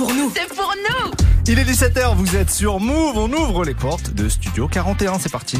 pour nous. C'est pour nous. Il est 17h, vous êtes sur Move, on ouvre les portes de Studio 41, c'est parti.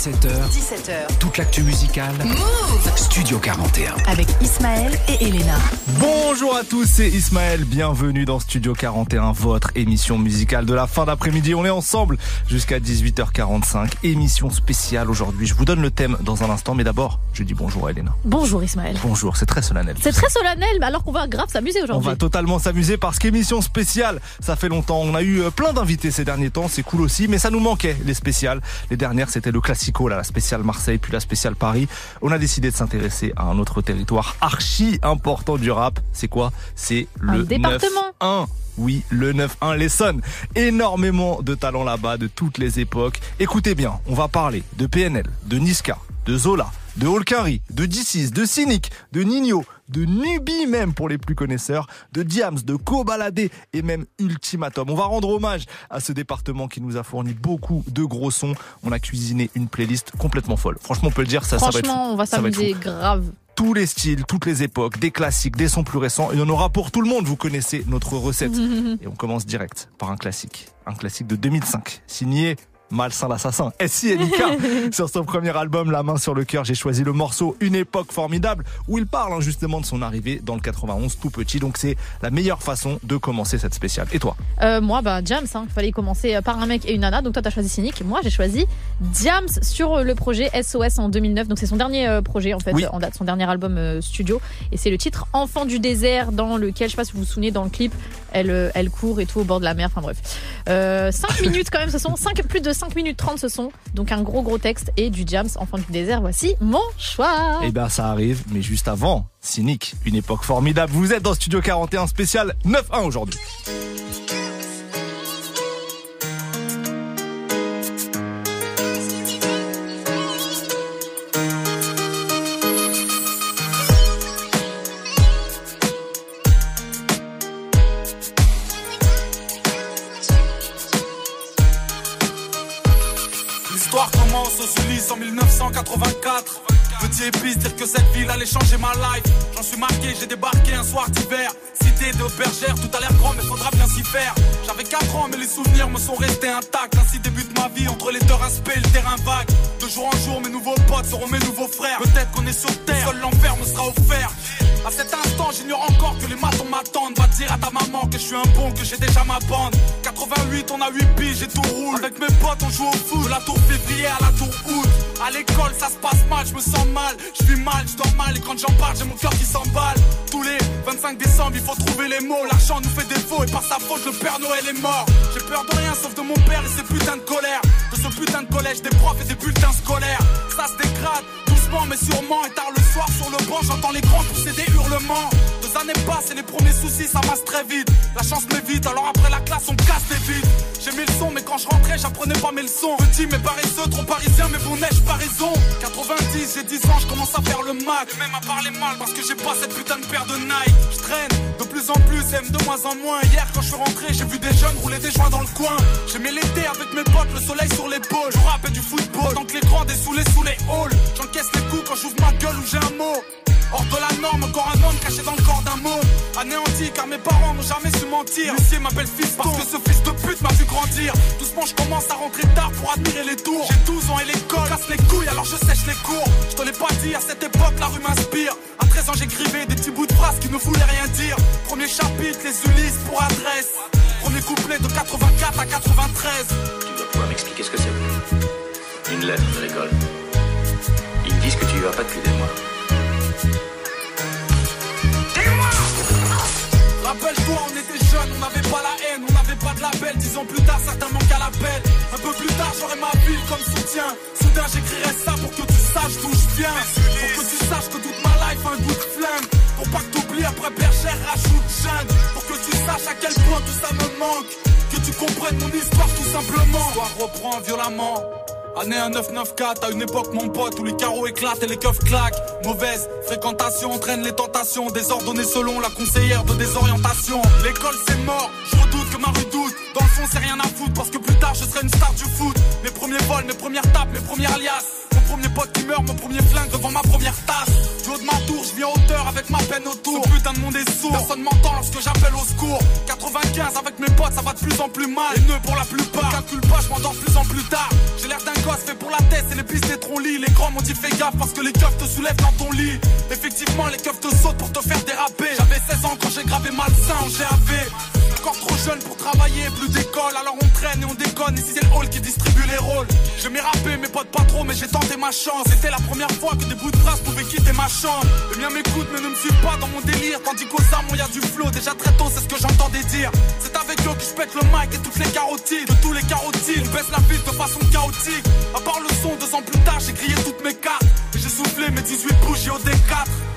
17h, 17h. toute l'actu musicale. Move Studio 41. avec Ismaël et Elena. Bonjour à tous, c'est Ismaël, bienvenue dans Studio 41, votre émission musicale de la fin d'après-midi. On est ensemble jusqu'à 18h45, émission spéciale aujourd'hui. Je vous donne le thème dans un instant, mais d'abord, je dis bonjour à Elena. Bonjour Ismaël. Bonjour, c'est très solennel. C'est très solennel, mais alors qu'on va grave s'amuser On aujourd'hui. va totalement s'amuser parce qu'émission spéciale, ça fait longtemps. On a eu euh, plein d'invités ces derniers temps, c'est cool aussi, mais ça nous manquait les spéciales. Les dernières, c'était le classico, la spéciale Marseille, puis la spéciale Paris. On a décidé de s'intéresser à un autre territoire archi important du rap. C'est quoi? C'est le département. 9-1. Oui, le 9-1 l'Essonne. Énormément de talents là-bas, de toutes les époques. Écoutez bien, on va parler de PNL, de Niska, de Zola, de Holkari, de D6, de Cynic, de Nino, de Nubi même pour les plus connaisseurs, de Diams, de Kobalade et même Ultimatum. On va rendre hommage à ce département qui nous a fourni beaucoup de gros sons. On a cuisiné une playlist complètement folle. Franchement, on peut le dire, ça, ça va être fou. Franchement, on va s'amuser grave. Tous les styles, toutes les époques, des classiques, des sons plus récents. Il y en aura pour tout le monde. Vous connaissez notre recette. Et on commence direct par un classique. Un classique de 2005, signé Malsain l'assassin. SINK. sur son premier album, La main sur le cœur, j'ai choisi le morceau Une époque formidable, où il parle hein, justement de son arrivée dans le 91 tout petit. Donc c'est la meilleure façon de commencer cette spéciale. Et toi? Euh, moi, bah, Jams, hein, il fallait commencer par un mec et une nana. Donc toi, t'as choisi Cynic. Moi, j'ai choisi Jams sur euh, le projet SOS en 2009. Donc c'est son dernier euh, projet, en fait, Oui. en date, son dernier album euh, studio. Et c'est le titre Enfant du désert, dans lequel, je sais pas si vous vous souvenez, dans le clip, elle, euh, elle court et tout au bord de la mer. Enfin bref. Euh, 5 minutes quand même, ce sont. 5, plus de 5 minutes 30 ce sont. Donc un gros gros texte et du Jams, Enfant du désert. Voici mon choix. Eh ben ça arrive, mais juste avant, Cynic, une époque formidable. Vous êtes dans Studio 41 spécial 9-1 aujourd'hui. En 1984. Petit épice, dire que cette ville allait changer ma life. J'en suis marqué, j'ai débarqué un soir d'hiver. Cité de bergère, tout a l'air grand, mais faudra bien s'y faire. J'avais 4 ans, mais les souvenirs me sont restés intacts. Ainsi débute ma vie entre les deux respects et le terrain vague. De jour en jour, mes nouveaux potes seront mes nouveaux frères. Peut-être qu'on est sur terre, seul l'enfer me sera offert. À cet instant, j'ignore encore que les matons m'attendent. Va dire à ta maman que je suis un bon, que j'ai déjà ma bande. 88, on a 8 piges et tout roule. Avec mes potes, on joue au foot. De la tour février à la tour. À l'école, ça se passe mal, je me sens mal. Je vis mal, je dors mal. Et quand j'en parle, j'ai mon cœur qui s'emballe. Tous les 25 décembre, il faut trouver les mots. L'argent nous fait défaut et par sa faute, le Père Noël est mort. J'ai peur de rien sauf de mon père et ses putains de colère. De ce putain de collège, des profs et des bulletins scolaires. Ça se dégrade. Doucement mais sûrement et tard le soir sur le banc j'entends les grands pousser des hurlements années passent et les premiers soucis ça masse très vite. La chance m'évite alors après la classe on casse des vides. J'ai mis le son mais quand je rentrais j'apprenais pas mes leçons. Petit mais paresseux trop parisien mais bon neige pas raison? 90 j'ai 10 ans je commence à faire le mac Et même à parler mal parce que j'ai pas cette putain de paire de Nike. Je traîne de plus en plus aime de moins en moins. Hier quand je suis rentré j'ai vu des jeunes rouler des joints dans le coin. J'aimais l'été avec mes potes le soleil sur l'épaule. Je rap et du football Tant que les grands dessoulés sous les halls. J'encaisse les coups quand j'ouvre ma gueule ou j'ai un mot Hors de la norme, encore un homme caché dans le corps d'un mot Anéanti car mes parents n'ont jamais su mentir. L'huissier m'appelle fils parce que ce fils de pute m'a vu grandir. Doucement je commence à rentrer tard pour admirer les tours. J'ai 12 ans et l'école casse les couilles alors je sèche les cours. Je te l'ai pas dit, à cette époque la rue m'inspire. À 13 ans j'écrivais des petits bouts de phrases qui ne voulaient rien dire. Premier chapitre, les Ulysses pour adresse. Premier couplet de 84 à 93 Tu dois pouvoir m'expliquer ce que c'est. Une lettre de l'école. Ils disent que tu y vas pas depuis des mois. Rappelle-toi, on était jeunes, on n'avait pas la haine, on n'avait pas de label. Dix ans plus tard, certains manquent à l'appel. Un peu plus tard, j'aurai ma ville comme soutien. Soudain, j'écrirai ça pour que tu saches d'où je viens. Pour que tu saches que toute ma life a un goût de flingue. Pour pas que t'oublies après bergère, rajoute jungle. Pour que tu saches à quel point tout ça me manque. Que tu comprennes mon histoire tout simplement. L'histoire reprend violemment. Année 1994, à une époque mon pote où les carreaux éclatent et les keufs claquent. Mauvaise fréquentation entraîne les tentations Désordonnées selon la conseillère de désorientation. L'école c'est mort, je redoute que ma rue doute. Dans le fond c'est rien à foutre parce que plus tard je serai une star du foot. Mes premiers vols, mes premières tapes, mes premières Mon premier pote qui meurt, mon premier flingue devant ma première tasse. Du haut de ma tour, je viens en hauteur avec ma peine autour. Ce putain de monde est sourd, personne m'entend lorsque j'appelle au secours. 95 avec mes potes, ça va de plus en plus mal. Les nœuds pour la plupart, calcule pas, je m'endors plus en plus tard. J'ai l'air d'un gosse fait pour la tête, et les pistes des lit. Les grands m'ont dit fais gaffe parce que les keufs te soulèvent dans ton lit. Effectivement, les keufs te sautent pour te faire déraper. J'avais 16 ans quand j'ai gravé malsain en GAV. Encore trop jeune pour travailler, plus d'école, alors on traîne et on déconne. Ici c'est le hall qui distribue les rôles. Je m'ai rappé, mes potes pas trop, mais j'ai tenté C'était la première fois que des bouts de phrases pouvaient quitter ma chambre. Les miens m'écoutent, mais ne me suivent pas dans mon délire. Tandis qu'aux armes, y a du flow. Déjà très tôt, c'est ce que j'entendais dire. C'est avec eux que je pète le mic et toutes les carotides. De tous les carotides, baisse la ville de façon chaotique. À part le son, deux ans plus tard, j'ai grillé toutes mes cartes. Et j'ai soufflé mes 18 bougies au D4.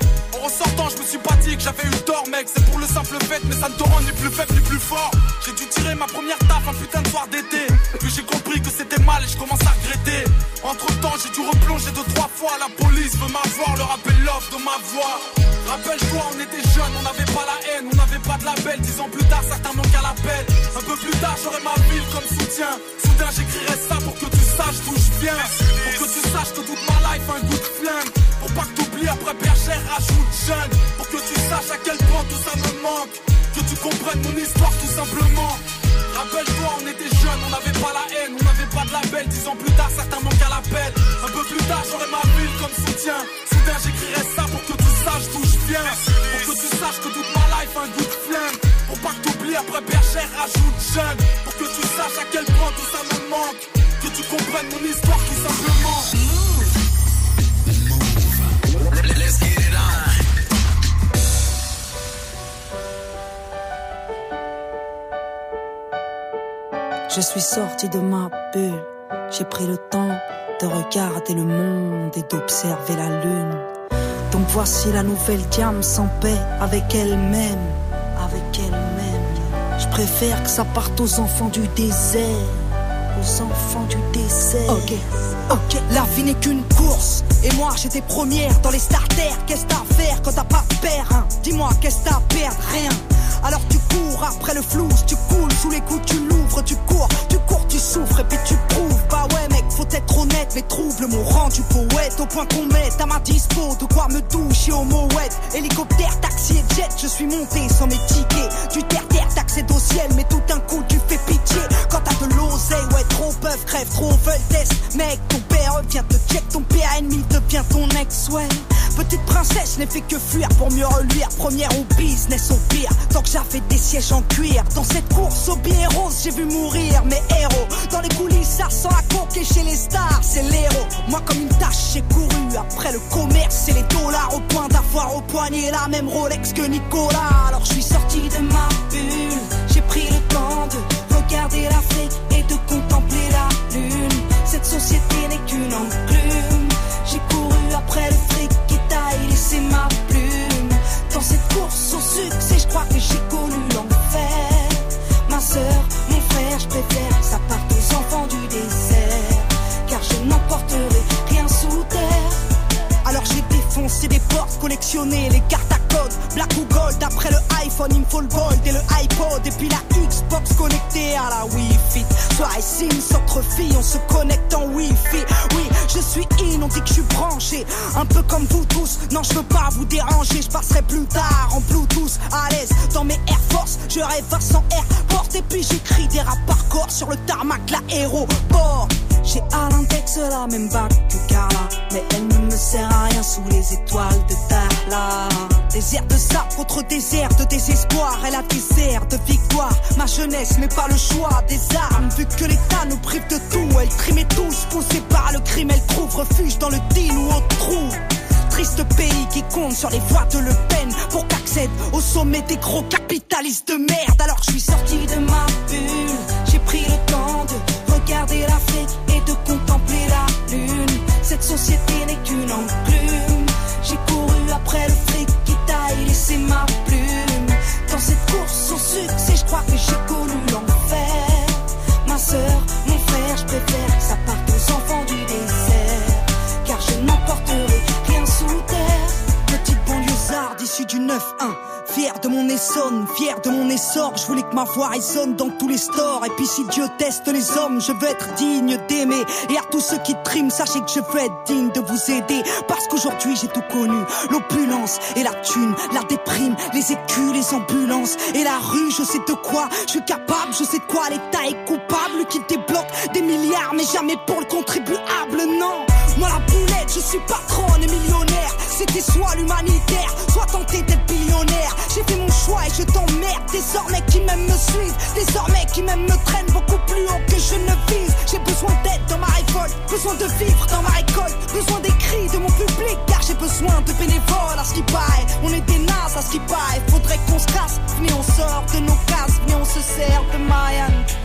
En sortant, je me suis pas dit que j'avais eu tort, mec. C'est pour le simple fait, mais ça ne te rend ni plus faible ni plus fort. J'ai dû tirer ma première taf un putain de soir d'été. Puis j'ai compris que c'était mal et je commence à regretter. Entre temps, j'ai dû replonger deux, trois fois. La police veut m'avoir, le rappel l'offre de ma voix. Rappelle-toi, on était jeunes, on n'avait pas la haine, on n'avait pas de label. Dix ans plus tard, certains manquent à l'appel. Un peu plus tard, j'aurai ma ville comme soutien. Soudain, j'écrirai ça pour que tu saches d'où je viens. Pour que tu saches que toute ma life a un goût de flingue. Pour pas que après bergère, rajoute jeune. Pour que tu saches à quel point tout ça me manque. Que tu comprennes mon histoire tout simplement. Rappelle-toi, on était jeunes, on n'avait pas la haine, on n'avait pas de label. Dix ans plus tard, certains manquent à l'appel. Un peu plus tard, j'aurai ma ville comme soutien. Soudain, j'écrirai ça pour que tu saches d'où je viens. Pour que tu saches que toute ma life un goût de flingue. Pour pas que t'oublies après bergère, rajoute jeune. Pour que tu saches à quel point tout ça me manque. Que tu comprennes mon histoire tout simplement. Je suis sorti de ma bulle. J'ai pris le temps de regarder le monde et d'observer la lune. Donc voici la nouvelle diam sans paix avec elle-même, avec elle-même. Je préfère que ça parte aux enfants du désert, aux enfants du désert. Ok, ok. La vie n'est qu'une course et moi j'étais première dans les starters. Qu'est-ce t'as à faire quand t'as pas père hein? Dis-moi qu'est-ce t'as à perdre? Rien. Alors tu cours après le flou, tu coules sous les coups, tu l'ouvres, tu cours, tu cours, tu souffres et puis tu prouves. Bah ouais faut être honnête, mais trouble mon rang du poète au point qu'on mette à ma dispo de quoi me doucher au mouette. Hélicoptère, taxi et jet, je suis monté sans mes tickets. Du terre-terre, t'accèdes au ciel, mais tout d'un coup tu fais pitié. Quand t'as de l'oseille, ouais trop peuvent, crève, trop veulent test. Mec, ton père vient te check, ton père ennemi devient ton ex, ouais. Petite princesse n'ai fait que fuir pour mieux reluire. Première au business au pire. Tant que j'avais des sièges en cuir. Dans cette course au billet rose, j'ai vu mourir mes héros. Dans les coulisses, ça sent la coque et chez les stars, c'est l'héros. Moi, comme une tâche, j'ai couru après le commerce et les dollars au point d'avoir au poignet la même Rolex que Nicolas. Alors je suis sorti de ma bulle. J'ai pris le temps de regarder l'Afrique et de contempler la lune. Cette société n'est qu'une enclume. J'ai couru après le fric qui taille laissé ma défoncé des portes, collectionné les cartes à code, black ou gold. Après le iPhone, il me faut le gold et le iPod. Et puis la Xbox connectée à la Wi-Fi. Soirée Sims entre filles, on se connecte en Wi-Fi. Oui, je suis in, on dit que je suis branché. Un peu comme vous tous, non, je veux pas vous déranger. Je passerai plus tard en Bluetooth, à l'aise dans mes Air Force. Je rêve à 100 Airport et puis j'écris des rap par corps sur le tarmac, l'aéroport. J'ai à l'index la même bague que Carla, mais elle ne sert à rien sous les étoiles de Darla. Désert de sable contre désert de désespoir, elle a airs de victoire. Ma jeunesse, mais pas le choix des armes, vu que l'État nous prive de tout. Elle trimait tous, poussée par le crime, elle trouve refuge dans le deal ou au trou. Triste pays qui compte sur les voies de Le Pen pour qu'accède au sommet des gros capitalistes de merde. Alors je suis sorti de ma bulle, j'ai pris le temps de regarder l'Afrique et de la lune. Cette société n'est qu'une enclume. J'ai couru après le fric qui taille laissé ma plume. Dans cette course au succès, je crois que j'ai connu l'enfer. Ma soeur, mon frère, je préfère que ça parte aux enfants du désert. Car je n'emporterai rien sous terre. Petite banlieusarde issue du 9-1. Fier de mon Essonne, fier de mon l'essor, je voulais que ma voix résonne dans tous les stores. Et puis si Dieu teste les hommes, je veux être digne d'aimer. Et à tous ceux qui triment, sachez que je veux être digne de vous aider. Parce qu'aujourd'hui j'ai tout connu, l'opulence et la thune, la déprime, les écus, les ambulances et la rue. Je sais de quoi, je suis capable, je sais de quoi l'État est coupable, qu'il débloque des milliards, mais jamais pour le contribuable, non. Moi la boulette, je suis patronne et millionnaire. C'était soit l'humanitaire, soit tenter d'être billionnaire. J'ai fait mon choix et je t'emmerde. Désormais qui m'aiment me suivent, désormais qui m'aiment me traînent beaucoup plus haut que je ne vise. J'ai besoin d'aide dans ma révolte, besoin de vivre dans ma récolte, besoin des cris de mon public car j'ai besoin de bénévoles. À ce qui paraît, on est des nazes à ce qui paraît. Faudrait qu'on se casse. Venez on sort de nos cases, venez on se sert de Marianne.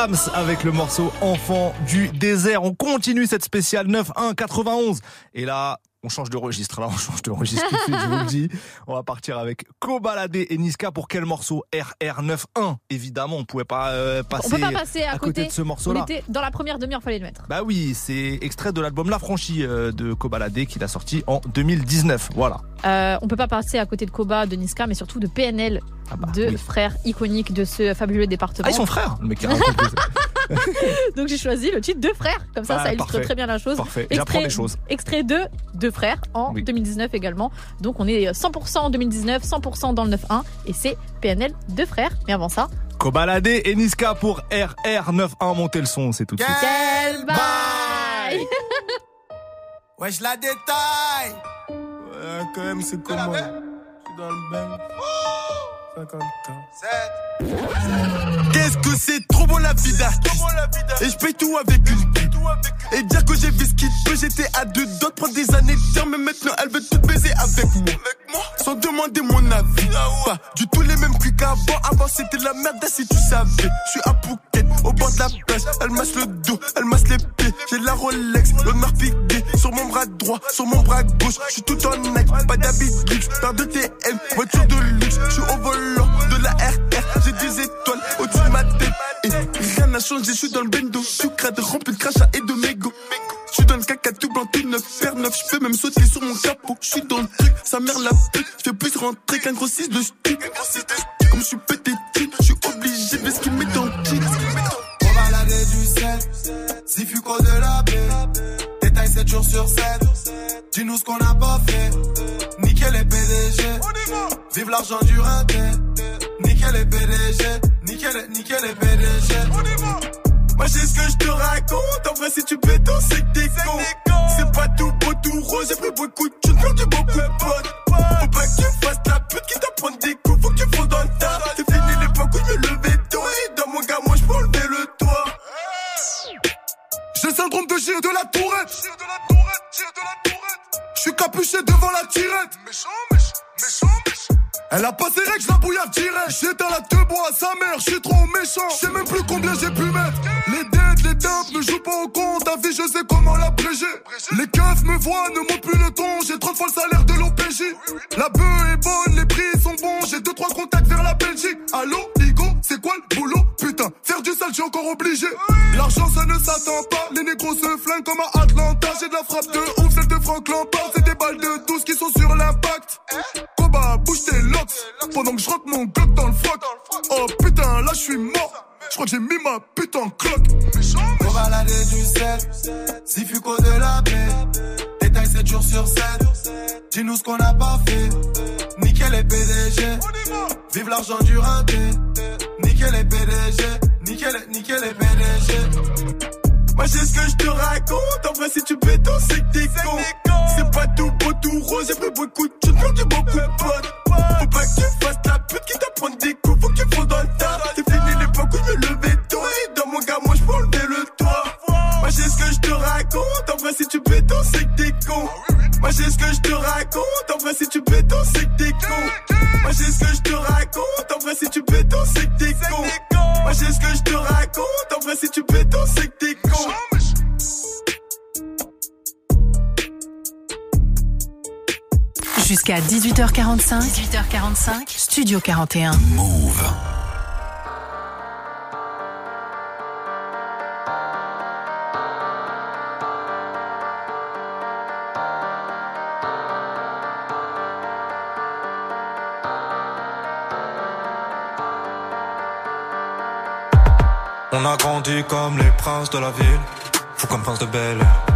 Diams avec le morceau Enfant du désert. On continue cette spéciale 9-1-91. Et là, on change de registre. Là, on change de registre tout de suite, je vous le dis. On va partir avec Kobalade et Niska pour quel morceau? RR91. Évidemment, on pouvait pas euh, passer, On peut pas passer à, côté, de ce morceau-là. Dans la première demi-heure, fallait le mettre. Bah oui, c'est extrait de l'album La Franchie euh, de Kobalade qu'il a sorti en 2019. Voilà. Euh, on peut pas passer à côté de Koba, de Niska, mais surtout de PNL, Ah bah, deux oui. frères iconiques de ce fabuleux département. Ah, ils sont frères, le Donc j'ai choisi le titre Deux frères, comme ça Ah, ça illustre parfait. très bien la chose. Parfait, j'apprends des choses. Extrait de Deux frères en Oui. 2019 également. Donc on est 100% en 2019, 100% dans le 9-1 et c'est PNL Deux frères. Mais avant ça, Kobalade et Niska pour RR91. Montez le son, c'est tout de suite. quel bail Wesh la détail Ouais, quand même c'est comment Je suis dans le bain 50 ans Qu'est-ce que c'est trop bon la vie d'artiste Et je paye tout avec une pipe Et dire que j'ai vu ce qu'il peut J'étais à deux. De prendre des années de Mais maintenant elle veut tout baiser avec moi. Sans demander mon avis. Pas du tout les mêmes cuits qu'avant. Avant c'était de la merde si tu savais. Je suis à Phuket au bord de la plage. Elle masse le dos, elle masse les pieds. J'ai la Rolex, l'honneur piqué Sur mon bras droit, sur mon bras gauche. Je suis tout en Nike, pas d'habit luxe Paire de TM, voiture de luxe. Je suis au volant de la RR J'ai des étoiles au-dessus n'a changé, je suis dans le bendo Je suis crade, rempli de crachats et de mégots je suis dans le caca tout blanc, tout neuf, paire neuf, je peux même sauter sur mon capot. Je suis dans le truc, sa mère la pute. Je fais plus rentrer qu'un gros 6 de stick. Comme je suis pété de je suis obligé de ce qu'il met dans le jean. On va laver du sel, si fuco de la baie. Détail 7 jours sur 7. Dis-nous ce qu'on n'a pas fait. Nickel les PDG. Vive l'argent du raté. Nickel les PDG. Nickel, nickel les PDG. Moi j'ai ce que je te raconte. En vrai si tu pétons c'est que t'es con. C'est pas tout beau tout rose. J'ai pris beaucoup de thunes perdu beaucoup de potes. Faut pas que tu fasses la pute qui t'apprend des coups. Faut que tu dans le tas. C'est fini l'époque où je me levais tôt. Et dans mon gars moi je peux enlever le toit. J'ai le syndrome de gire de la tourette. Je suis capuché devant la tirette. Elle a pas ses règles, je la bouillard direct. J'éteins la deux bois à sa mère, je suis trop méchant. Je sais même plus combien j'ai pu mettre. Les dettes, les dopes ne jouent pas au compte. Ta vie, je sais comment l'abréger. Les keufs me voient, ne montent plus le ton. J'ai 30 fois le salaire de l'OPJ. La bœuf est bonne, les prix sont bons. J'ai deux, trois contacts vers la Belgique. Allô, Igo, c'est quoi le boulot? Putain, faire du sale, j'ai encore obligé. L'argent, ça ne s'attend pas. Les négros se flinguent comme à Atlanta. J'ai de la frappe de ouf, celle de Franck Lampard. C'est des balles de 12 qui sont sur l'impact. Bouge tes locks. Pendant que je rentre mon glock dans le froc. Oh putain, là je suis mort. Je crois que j'ai mis ma pute en cloque. Va laver du sel Si fuco de la baie Détail 7 jours sur 7 Dis-nous ce qu'on n'a pas fait Nickel les PDG Vive l'argent du raté Nickel les PDG Nickel, nickel les PDG moi j'ai ce que je te raconte. En vrai si tu pétons c'est que t'es con. C'est pas tout beau tout rose. J'ai pris beaucoup de thunes perdu beaucoup de potes. Faut pas que tu fasses la pute qui t'apprend des coups. Faut que tu dans le tas. C'est fini l'époque où je me levais tôt. Et dans mon gars moi je enlever le toit Moi j'ai ce que je vrai si tu peux c'est que t'es con. Moi j'ai ce que je te raconte, en vrai si tu peux c'est que t'es con. Moi j'ai ce que je te raconte, en vrai si tu peux c'est que t'es con. Moi j'ai ce que je te raconte, en vrai si tu peux c'est que t'es con. Jusqu'à 18h45, 18h45, Studio 41. Move. On a grandi comme les princes de la ville, fou comme prince de Bel Air.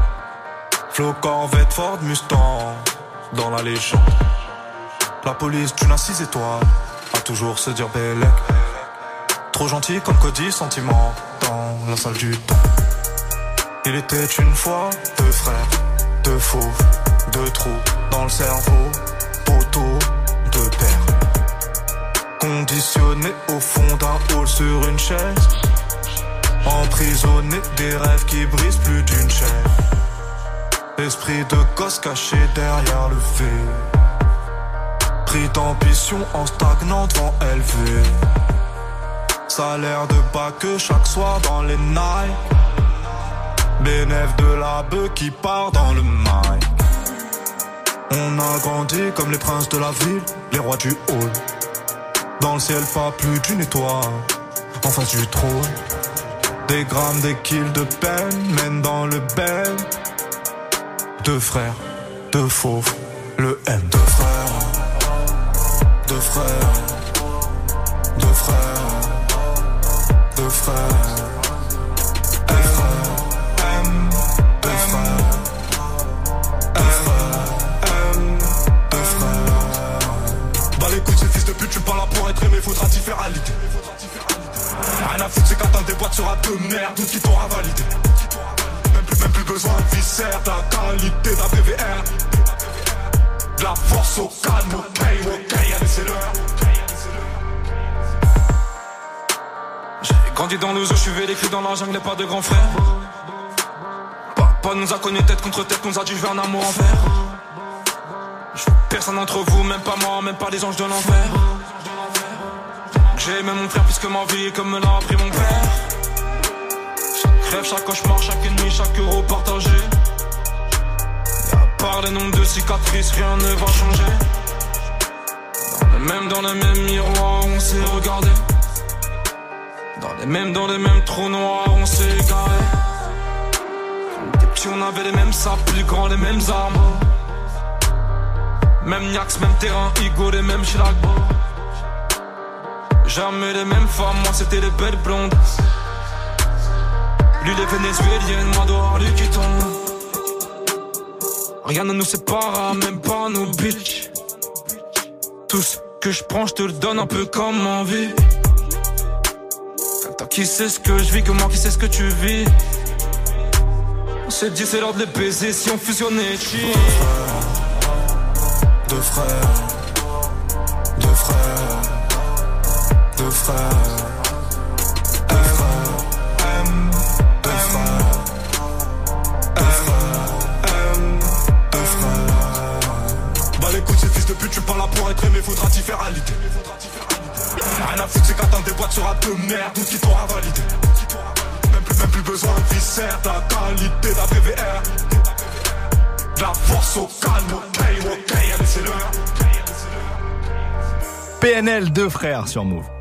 Flo Corvette Ford Mustang, dans la légende. La police d'une à six étoiles, a toujours se dire Bellec. Trop gentil comme Cody, sentiment, dans la salle du temps. Il était une fois deux frères, deux fauves, deux trous dans le cerveau, poteau, deux pères. Conditionné au fond d'un hall sur une chaise. Emprisonné des rêves qui brisent plus d'une chaîne. Esprit de gosse caché derrière le fait. Pris d'ambition en stagnant devant élevé. Salaire de bas que chaque soir dans les nights. Bénéf de la bœuf qui part dans le mic. On a grandi comme les princes de la ville, les rois du hall. Dans le ciel, pas plus d'une étoile. En face du trône. Des grammes, des kills de peine mènent dans le bel. Deux frères, deux fauves, le M. Deux frères, deux frères, sera de merde, tout qui t'aura validé. Même plus, même plus besoin de viscère, de la qualité d'un PVR. De la force au calme, ok, ok, allez, c'est l'heure. J'ai grandi dans le zoo, je suis vécu dans la jungle, pas de grand frère. Papa nous a connus tête contre tête, nous a dit je veux un amour envers. Personne d'entre vous, même pas moi, même pas les anges de l'enfer. J'ai aimé mon frère plus que ma vie, comme me l'a appris mon père. Chaque cauchemar, chaque nuit, chaque euro partagé. Et à part les nombres de cicatrices, rien ne va changer. Dans le même, dans le même miroir, on s'est regardé. Dans les mêmes, dans les mêmes trous noirs, on s'est égaré. On était petits, on avait les mêmes sables, plus grands, les mêmes armes. Même Niax, même terrain, Igo, les mêmes Chirac. Jamais les mêmes femmes, moi c'était les belles blondes. Lui les vénézuéliennes, moi dehors lui qui tombe. Rien ne nous sépare, même pas nos bitches. Tout ce que je prends, je te le donne un peu comme envie. Toi qui sais ce que je vis, moi qui sais ce que tu vis. On s'est dit c'est l'heure de les baiser si on fusionnait chill. Deux frères, deux frères, deux frères. F, fils de pute, tu pas là pour être aimé, faudra t'y faire à l'idée. Rien à foutre, c'est qu'attendre des boîtes sera de merde, tout qui t'aura validé. Même plus, même plus besoin de viscère, de la qualité d'un PVR. De la force au calme, ok, ok, allez, c'est. PNL, deux frères sur. Move.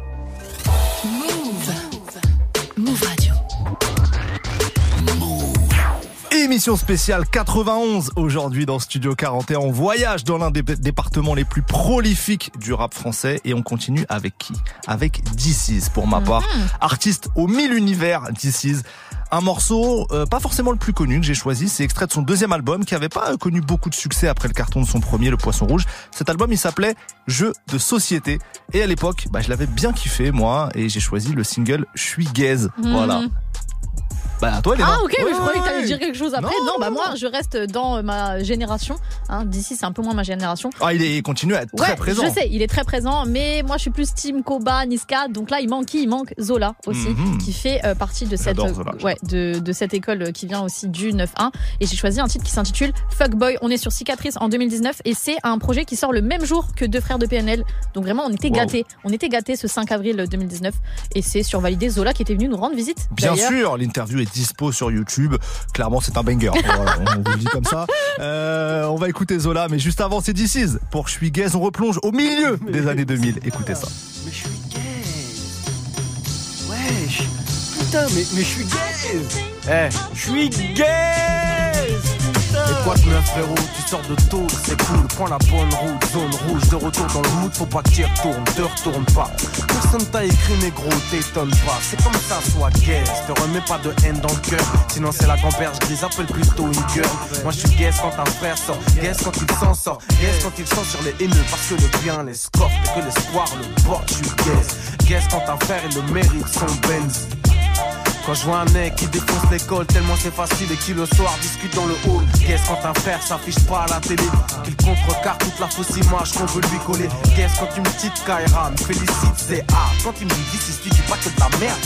Émission spéciale 91 aujourd'hui dans Studio 41. On voyage dans l'un des départements les plus prolifiques du rap français et on continue avec qui? Avec DC's pour ma part. Artiste aux mille univers DC's. Un morceau euh, pas forcément le plus connu que j'ai choisi, c'est extrait de son deuxième album qui avait pas euh, connu beaucoup de succès après le carton de son premier, Le Poisson Rouge. Cet album il s'appelait Jeu de société et à l'époque bah, je l'avais bien kiffé moi et j'ai choisi le single Je suis gaze. Voilà. Bah toi. Ah ok, mais Ouais, je croyais que t'allais dire quelque chose après. Non, Non, bah non, moi je reste dans ma génération. Hein, D'ici c'est un peu moins ma génération. Ah il, est, il continue à être très Ouais, présent. je sais, il est très présent, mais moi je suis plus Team Koba, Niska, donc là il manque qui Il manque Zola aussi, Mhm. qui fait euh, partie de cette, J'adore Zola, ouais, de, de cette école qui vient aussi du 9-1. Et j'ai choisi un titre qui s'intitule Fuckboy. On est sur Cicatrice en 2019 et c'est un projet qui sort le même jour que Deux Frères de PNL. Donc vraiment on était Wow. gâtés, on était gâtés ce 5 avril 2019 et c'est sur Validé Zola qui était venu nous rendre visite. Bien d'ailleurs. sûr, l'interview est dispo sur YouTube. Clairement, c'est un banger. Voilà, on vous le dit comme ça. Euh, on va écouter Zola, mais juste avant, c'est DC's. Pour Je suis gaze, on replonge au milieu des années 2000. Écoutez ça. Mais je suis gay. Wesh. Putain, mais, mais je suis gay. Eh, je suis gay. Et quoi de neuf frérot, tu sors de tôt, c'est cool, prends la bonne route, zone rouge, de retour dans le mood, faut pas que t'y retournes, te retourne pas. Personne t'a écrit négro, t'étonne pas, c'est comme ça, sois gay, te remets pas de haine dans le cœur, sinon c'est la gamberge grise, appelle plutôt une girl. Moi je suis guess quand un frère sort, guess quand il s'en sort, guess quand il sent sur les haineux, parce que le bien les score, et que l'espoir le porte, je suis guess. Guess quand un frère il le mérite son Benz. Quand je vois un mec qui défonce l'école tellement c'est facile et qui le soir discute dans le hall. Qu'est-ce quand un frère s'affiche pas à la télé? Qu'il contrecarre toute la fausse image qu'on veut lui coller. Qu'est-ce quand une petite Kaira me félicite? C'est A. Quand il me dit d'ici tu dis pas que de la merde.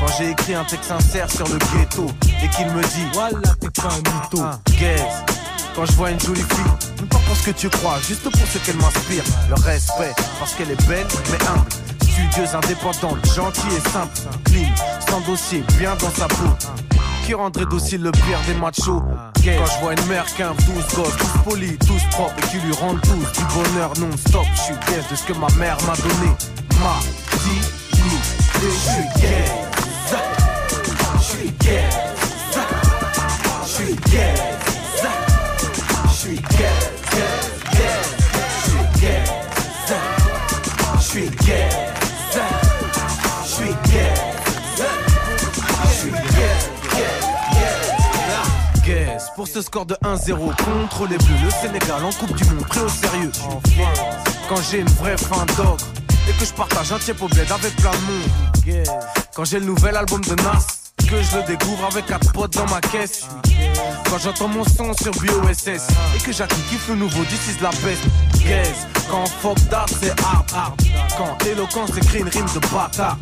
Quand j'ai écrit un texte sincère sur le ghetto Et qu'il me dit Voilà t'es pas un mytho. Qu'est-ce quand je vois une jolie fille, même pas pour ce que tu crois, juste pour ce qu'elle m'inspire. Le respect, parce qu'elle est belle mais humble studieuse, indépendante, gentille et simple, clean, sans dossier, bien dans sa peau. Qui rendrait docile le pire des machos? Quand je vois une mère qui a 12 gosses, tous polis, tous propres et qui lui rendent tous du bonheur non-stop, je suis gay de ce que ma mère m'a donné. Ma dignité, je suis gay. Je suis gay. Je suis gay. Je suis gay. Score de 1-0 contre les Bleus, le Sénégal en Coupe du Monde pris au sérieux. Quand j'ai une vraie fin d'ogre et que je partage un tiep au avec plein de monde. Quand j'ai le nouvel album de Nas. Que je le découvre avec quatre potes dans ma caisse. Quand j'entends mon son sur BOSS et que Jackie kiffe le nouveau This is la peste. Guess, quand fuck that c'est hard, hard. Quand éloquence écrit une rime de bâtard.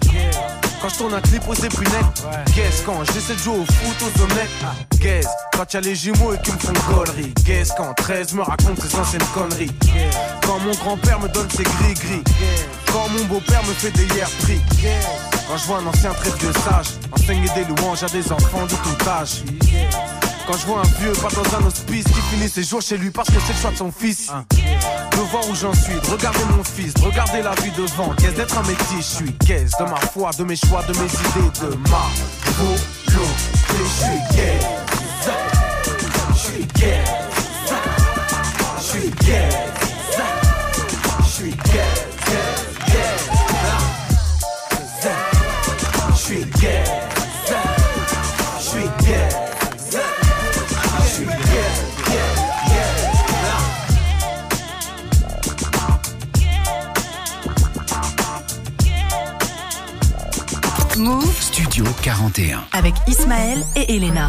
Quand je tourne un clip aux épinettes. Guess, quand j'essaie de jouer au foot aux honnêtes. Guess, quand y'a les jumeaux et qu'ils me font gollerie. Guess, quand 13 me raconte ses anciennes conneries. Quand mon grand-père me donne ses gris-gris. Quand mon beau-père me fait des hier prix. Quand je vois un ancien très vieux sage enseigner des louanges à des enfants de tout âge. Quand je vois un vieux pas dans un hospice qui finit ses jours chez lui parce que c'est le choix de son fils. De voir où j'en suis, de regarder mon fils, de regarder la vie devant. Qu'est-ce d'être un métier, je suis qu'est-ce de ma foi, de mes choix, de mes idées, de ma volonté? Je suis gay. Je suis gay. Je suis gay. Studio 41. avec Ismaël et Elena.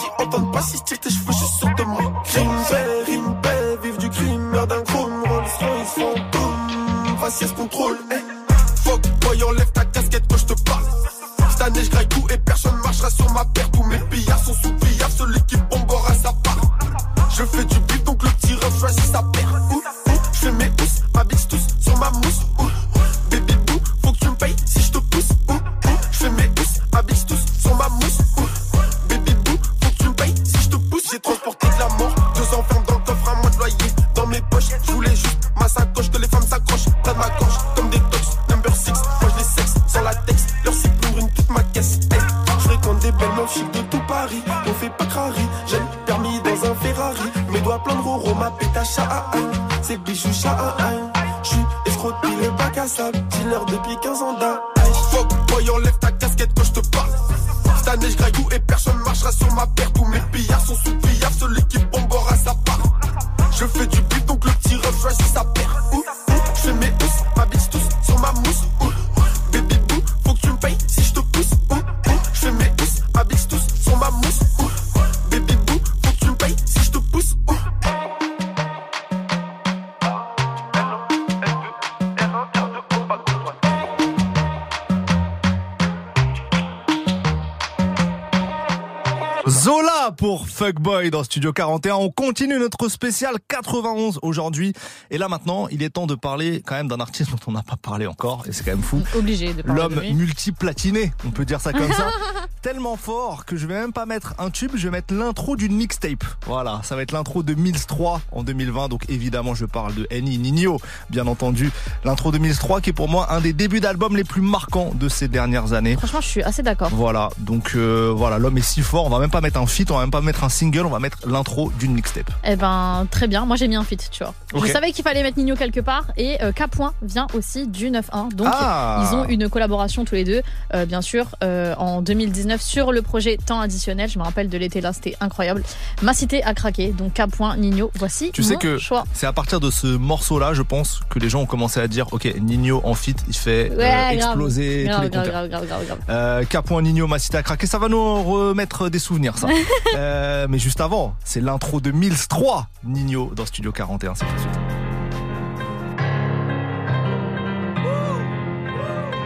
Studio 41. On continue notre spécial 91 aujourd'hui. Et là maintenant, il est temps de parler quand même d'un artiste dont on n'a pas parlé encore. Et c'est quand même fou. Obligé de parler L'homme multiplatiné, on peut dire ça comme ça. Tellement fort que je vais même pas mettre un tube, je vais mettre l'intro d'une mixtape. Voilà, ça va être l'intro de Mills 3 en 2020. Donc évidemment, je parle de Eni Nino, bien entendu. L'intro de Mills 3 qui est pour moi un des débuts d'album les plus marquants de ces dernières années. Franchement, je suis assez d'accord. Voilà, donc euh, voilà, l'homme est si fort, on va même pas mettre un feat, on va même pas mettre un single, on va mettre l'intro d'une mixtape. Eh ben, très bien. Moi, j'ai mis un feat, tu vois. Je savais qu'il fallait mettre Nino quelque part. Et euh, K. vient aussi du 9-1. Donc, Ah. ils ont une collaboration tous les deux, euh, bien sûr, euh, en 2019 sur le projet Temps additionnel. Je me rappelle de l'été là, c'était incroyable. Ma cité a craqué. Donc, K. Nino, voici Tu sais que c'est à partir de ce morceau-là, je pense, que les gens ont commencé à dire, ok, Nino en feat, il fait euh, Ouais, grave. exploser tous Grave, les grave, compteurs. grave, grave, grave, grave. Euh, K. Nino, ma cité a craqué, ça va nous remettre des souvenirs, ça. Euh, mais juste avant, c'est l'intro de Mills 3, Nino dans Studio 41, c'est tout de suite.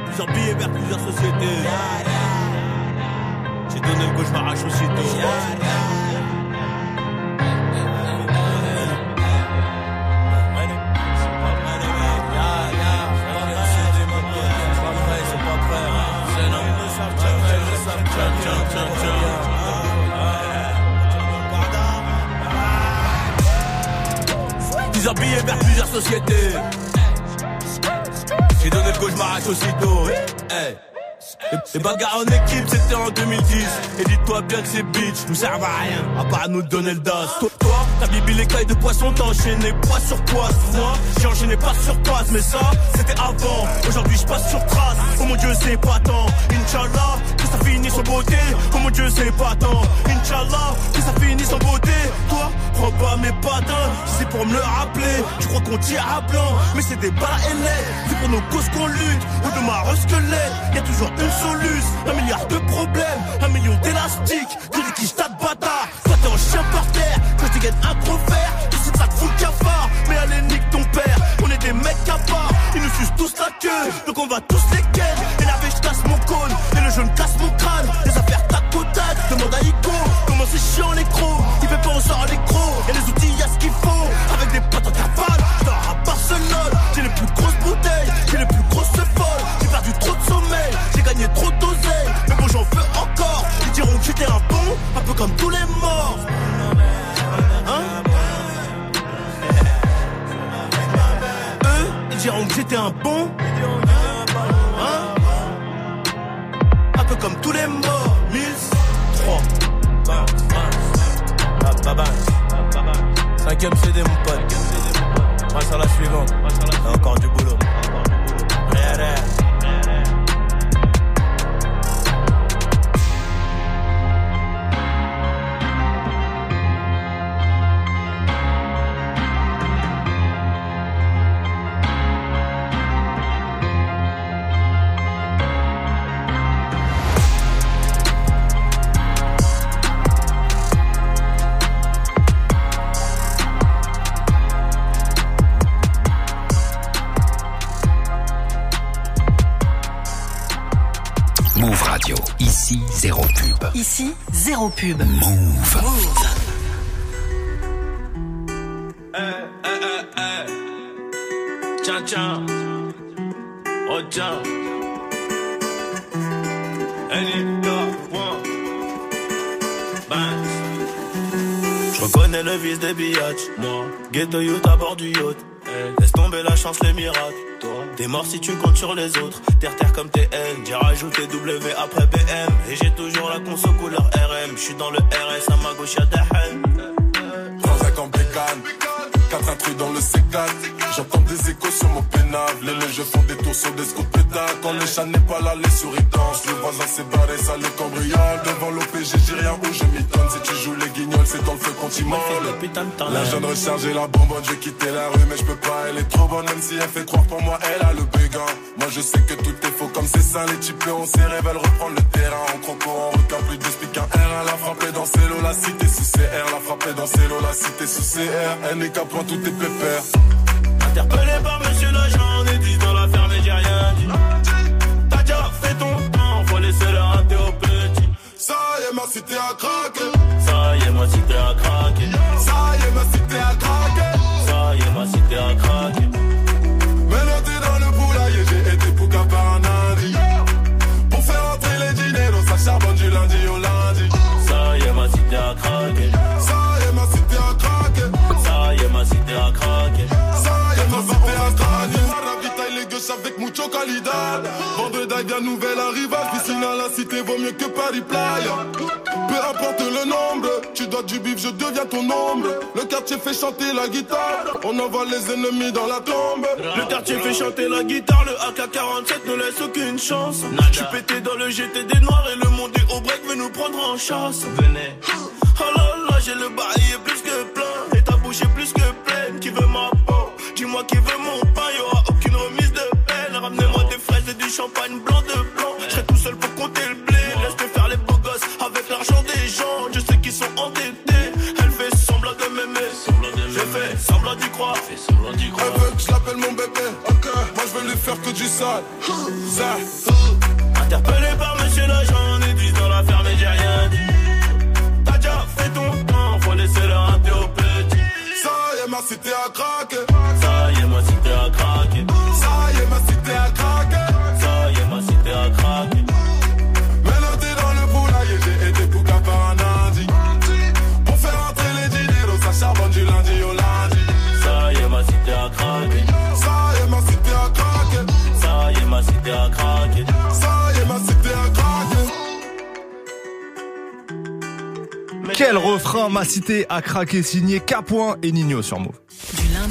Plusieurs billets vers plusieurs sociétés. J'ai donné le cauchemar à aussitôt. Vers plusieurs sociétés. J'ai donné le cauchemar à aussitôt. Hey. Les- bagarres en équipe, c'était en 2010. Et dis-toi bien que ces bitches nous servent à rien, à part à nous donner le dos. Toi, toi, t'as bibi les cailles de poisson, t'as enchaîné poids sur poids. Moi, j'ai enchaîné pas sur passe, mais ça, c'était avant. Aujourd'hui, je passe sur trace. Oh mon dieu, c'est pas tant. Inch'Allah, ça finisse en beauté. Oh mon dieu, c'est pas tant. Inch'Allah, que ça finisse en beauté. Toi, prends pas mes patins, c'est pour me le rappeler. Tu crois qu'on tire à blanc, mais c'est des balles ailées. C'est pour nos causes qu'on lutte, ou de marre squelette. Y a toujours une soluce, un milliard de problèmes, un million d'élastiques. Tu dis qui stade bâtard, toi t'es en chien par terre. Quand je te gagne un gros fer, tu sais que ça te fout le cafard. Mais allez, nique ton père, on est des mecs part. Ils nous sucent tous la queue, donc on va tous les ken. Mon et le jeune casse mon crâne. Les affaires tac au demande à Ico. Comment c'est chiant les crocs, il fait pas on sort les crocs. Et les outils, y'a ce qu'il faut, avec des potes en cavale. Je dors à Barcelone, j'ai les plus grosses bouteilles, j'ai les plus grosses folles. J'ai perdu trop de sommeil, j'ai gagné trop d'oseille. Mais bon, j'en veux encore, ils diront que j'étais un bon, un peu comme tous les morts. Hein Eux, ils diront que j'étais un bon. Comme tous les morts. 1003. Cinquième CD, mon pote. Passe à la suivante. Encore du boulot. Zéro pub. Move. Tiens, tiens. Oh, tiens. Anita, one. Banks. Je reconnais le vice des biatchs. Moi, ghetto youth à bord du yacht. Laisse tomber la chance, les miracles. T'es mort si tu comptes sur les autres. Terre, terre comme TN. J'ai rajouté W après BM. Et j'ai toujours la conso couleur RM. J'suis dans le RS, à ma gauche des haines. 35 ans bécane, 4 truc dans le C4. J'entends des échos sur mon pénable. Les légers font des tours sur des scouts pétards. Quand le chat n'est pas là, les souris dansent. Le voisin s'est barré, ça les cambriole. Devant l'OPG, j'ai rien où je m'étonne. Si tu joues les guignols, c'est dans le feu qu'on t'immole. La jeune recharge et la bonbonne, je vais quitter la rue, mais je peux pas. Elle est trop bonne, même si elle fait croire pour moi, elle a le béguin. Moi, je sais que tout est faux comme c'est ça. Les types on s'est veulent reprendre le terrain. En croco, en requin, plus qu'un R. Elle a frappé dans ses lots, la cité sous CR. La frappé dans ses lots, la cité sous CR. Elle n'est qu'à point, tout est pépère. Interpellé par monsieur l'agent, Bien nouvelle arrivage. Piscine à la cité vaut mieux que Paris Playa. Peu importe le nombre, tu dois du bif, je deviens ton ombre. Le quartier fait chanter la guitare. On envoie les ennemis dans la tombe. Le quartier fait chanter la guitare, le AK-47 ne laisse aucune chance. Je suis pété dans le GT des noirs et le monde du haut break veut nous prendre en chasse. Venez. Oh là là, j'ai le bail est plus que plein et ta bouche est plus que pleine. Qui veut ma peau? Dis-moi qui veut mon pain, y'aura aucune remise de peine. Ramenez-moi des fraises et du champagne blanc sont endettés. Elle fait semblant de m'aimer. Je fais semblant d'y croire. Elle veut que je l'appelle mon bébé. Ok, moi je vais lui faire que du sale. Ça. Interpellé par monsieur l'agent, on est 10 dans l'affaire, mais j'ai rien dit. T'as déjà fait ton temps, faut laisser le rater au petit. Ça y est, ma cité a craqué. Quel refrain Ma cité a craqué signé K. et Nino sur Move.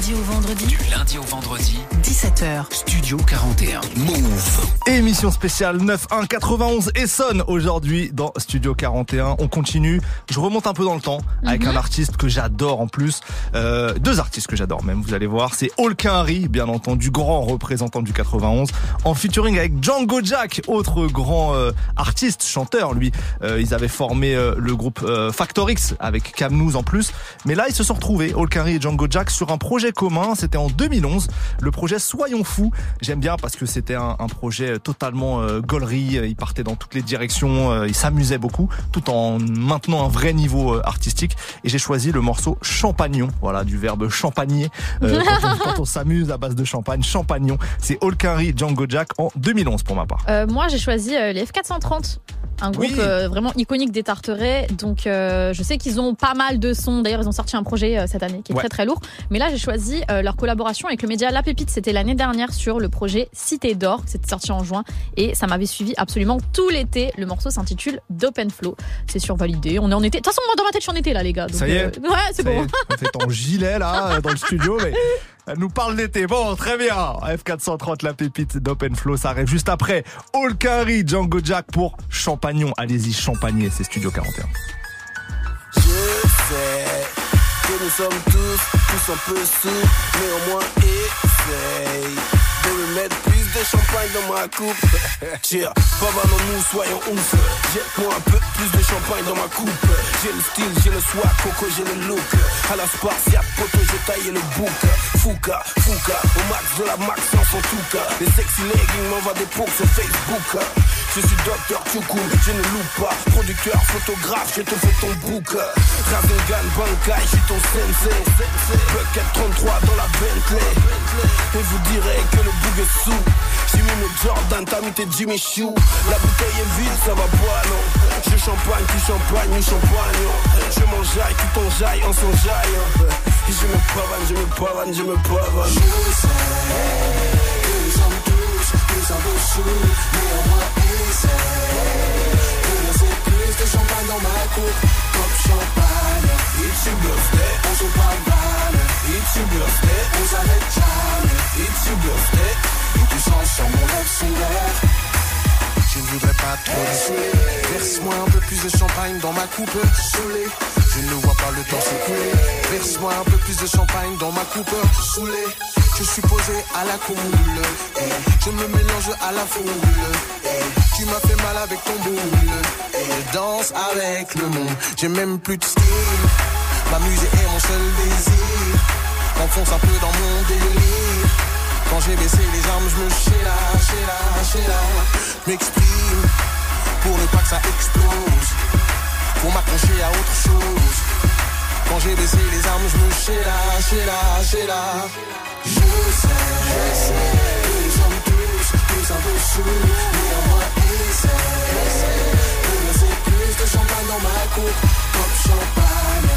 Du lundi au vendredi. Du lundi au vendredi, 17h. Studio 41. Move. Émission spéciale 9-1-91 Essonne aujourd'hui dans Studio 41. On continue. Je remonte un peu dans le temps avec Mhm. un artiste que j'adore en plus. Euh, deux artistes que j'adore même, vous allez voir. C'est Harry, bien entendu, grand représentant du 91, en featuring avec Django Jack, autre grand euh, artiste, chanteur lui. Euh, ils avaient formé euh, le groupe euh, Factor X avec Camnous en plus. Mais là, ils se sont retrouvés, Harry et Django Jack, sur un projet commun. C'était en 2011. Le projet Soyons Fous. J'aime bien parce que c'était un, un projet totalement euh, gaulerie. Ils partaient dans toutes les directions. euh, ils s'amusaient beaucoup, tout en maintenant un vrai niveau euh, artistique. Et j'ai choisi le morceau Champagnon. Voilà, du verbe champagner. Euh, quand on, s'amuse à base de champagne, champagnon. C'est Harry Django Jack en 2011 pour ma part. Euh, moi, j'ai choisi euh, les F430. Un groupe Oui. euh, vraiment iconique des Tarterets. Donc, euh, je sais qu'ils ont pas mal de sons. D'ailleurs, ils ont sorti un projet euh, cette année qui est Ouais. très très lourd. Mais là, j'ai choisi euh, leur collaboration avec le média La Pépite. C'était l'année dernière sur le projet Cité d'Or. C'était sorti en juin. Et ça m'avait suivi absolument tout l'été. Le morceau s'intitule D'Open Flow. C'est survalidé. On est en été. De toute façon, moi, dans ma tête, je suis en été là, les gars. Donc, Ça y est euh, Ouais, c'est bon. est, On fait ton gilet là dans le studio, mais elle nous parle d'été. Bon, très bien. F430, la pépite d'Open Flow, ça arrive juste après. Harry Django Jack pour Champagnon. Allez-y, champagner, c'est Studio 41. Je sais que nous sommes tous, tous un peu sous, néanmoins essaye de me mettre plus de champagne dans ma coupe. Cheer, nous soyons ouf. Jette-moi un peu plus de champagne dans ma coupe. J'ai le style, j'ai le swag, coco, j'ai le look. À la spartiate, poteau, j'ai taillé le bouc. Fouca, fouca, au max de la max, sans tout cas. Les sexy leggings m'envoient des pocs sur Facebook. Je suis docteur Tchoukoum, je ne loupe pas. Producteur, photographe, je te fais ton book. Rasengan, Bankai, je suis ton sensei. Bucket 33 dans la Bentley. Et vous direz que le boug est sous. J'ai mis Jordan, t'as mis tes Jimmy Choo. La bouteille est vide, ça va boire, non. Je champagne, tu champagne, nous champagnons. Je m'enjaille, tu t'enjailles, on s'enjaille. Et je me pavane, je me pavane, je me pavane. Je plus en dessous, mais au moins essaie. Deux plus de champagne dans ma coupe, pop champagne. Et tu bluffais, on joue pas balle. Et tu bluffais, on s'arrête jamais. Et tu bluffais, et tu changes sur mon rêve solaire it's your birthday. pas trop désolé. Verse-moi un peu plus de champagne dans ma coupe. Saoulé, je ne vois pas le temps s'écouler. Verse-moi un peu plus de champagne dans ma coupe. Saoulé, je suis posé à la coule. Eh, je me mélange à la foule. Tu m'as fait mal avec ton boule. Je danse avec le monde. J'ai même plus de style. M'amuser est mon seul désir. M'enfonce un peu dans mon délire. Quand j'ai baissé les armes, je me chéla, chéla, chéla. M'exprime pour ne pas que ça explose. Pour m'accrocher à autre chose. Quand j'ai baissé les armes, je me chéla, chéla, chéla. Je sais, je sais, que nous sommes tous, tous sous. Néanmoins, essaie de laisser plus de champagne dans ma coupe. Top champagne,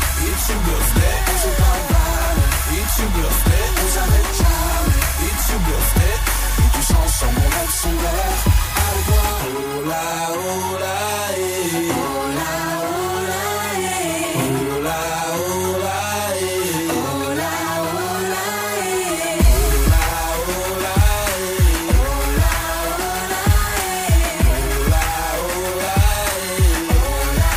birthday, on se pavane. It's your birthday, on s'arrête jamais. Et tous ensemble on lève son verre. Avec moi, oh la, oh eh. Oh la, eh. Oh la, eh. Oh la, eh. Oh la, eh. Oh la, eh. Oh la, eh. Oh la,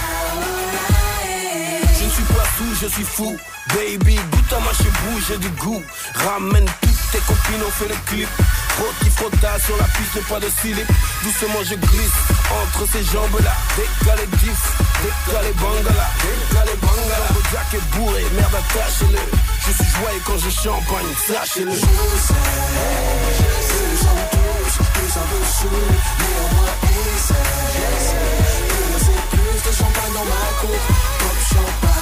eh. Je suis pas fou, je suis fou. Baby, goûte à ma chebou, j'ai du goût. Ramène toutes tes copines, on fait le clip. Frotti frotta sur la piste, pas de slip. Doucement je glisse entre ces jambes-là. Décalé diff, décalé bangala, décalé bangala. Le jack est bourré, merde attachez-le. Je suis joyeux quand je champagne, sachez-le. Champagne dans ma champagne.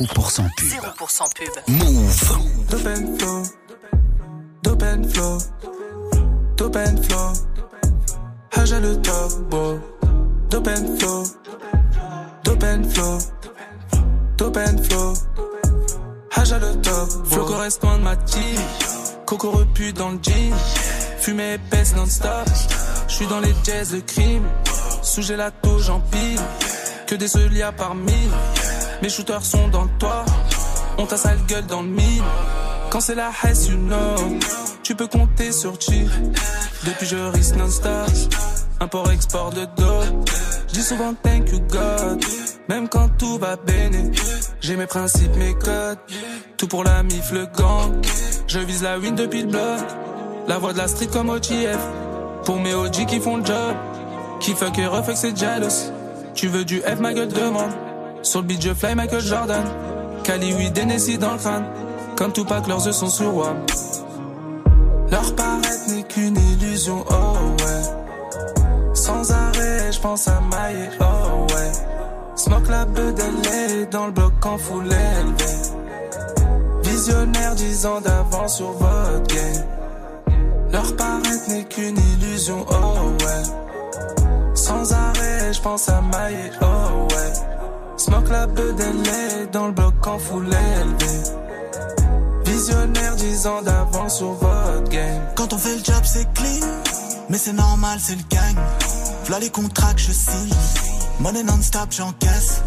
0% pub. 0% pub. Move. Dope and flow, dope and flow, dope and flow. Haja le top, bro. Dope and flow, dope and flow, dope and flow. Haja le top, flow correspond à ma team. Coco repu dans le jean, fumée épaisse non-stop. J'suis dans les jazz de crime, sous gelato j'empile. Que des solias par mille, mes shooters sont dans le toit. On t'a sale gueule dans le mille. Quand c'est la hesse, you know. Tu peux compter sur Chi. Depuis je risque non-stop. Import-export de dos. J'dis souvent thank you God. Même quand tout va béné. J'ai mes principes, mes codes. Tout pour la mif, le gang. Je vise la win depuis le bloc. La voix de la street comme OGF. Pour mes OG qui font le job. Qui fuck et refuck, c'est jealous. Tu veux du F, ma gueule demande. Sur le beat, je fly Michael Jordan. Cali, oui, Tennessee dans le crâne. Comme Tupac, leurs yeux sont sur WAM. Leur paraître n'est qu'une illusion, oh ouais. Sans arrêt, je pense à mailler, oh ouais. Smoke la bedelée dans le bloc en foule élevé. Visionnaire dix ans d'avance sur votre game. Leur paraître n'est qu'une illusion, oh ouais. Sans arrêt, je pense à mailler, oh ouais. Smoke la bedelée dans le bloc en foule. Visionnaire dix ans d'avance sur votre game. Quand on fait le job, c'est clean. Mais c'est normal, c'est le gang. V'là les contrats que je signe. Monnaie non-stop, j'encaisse.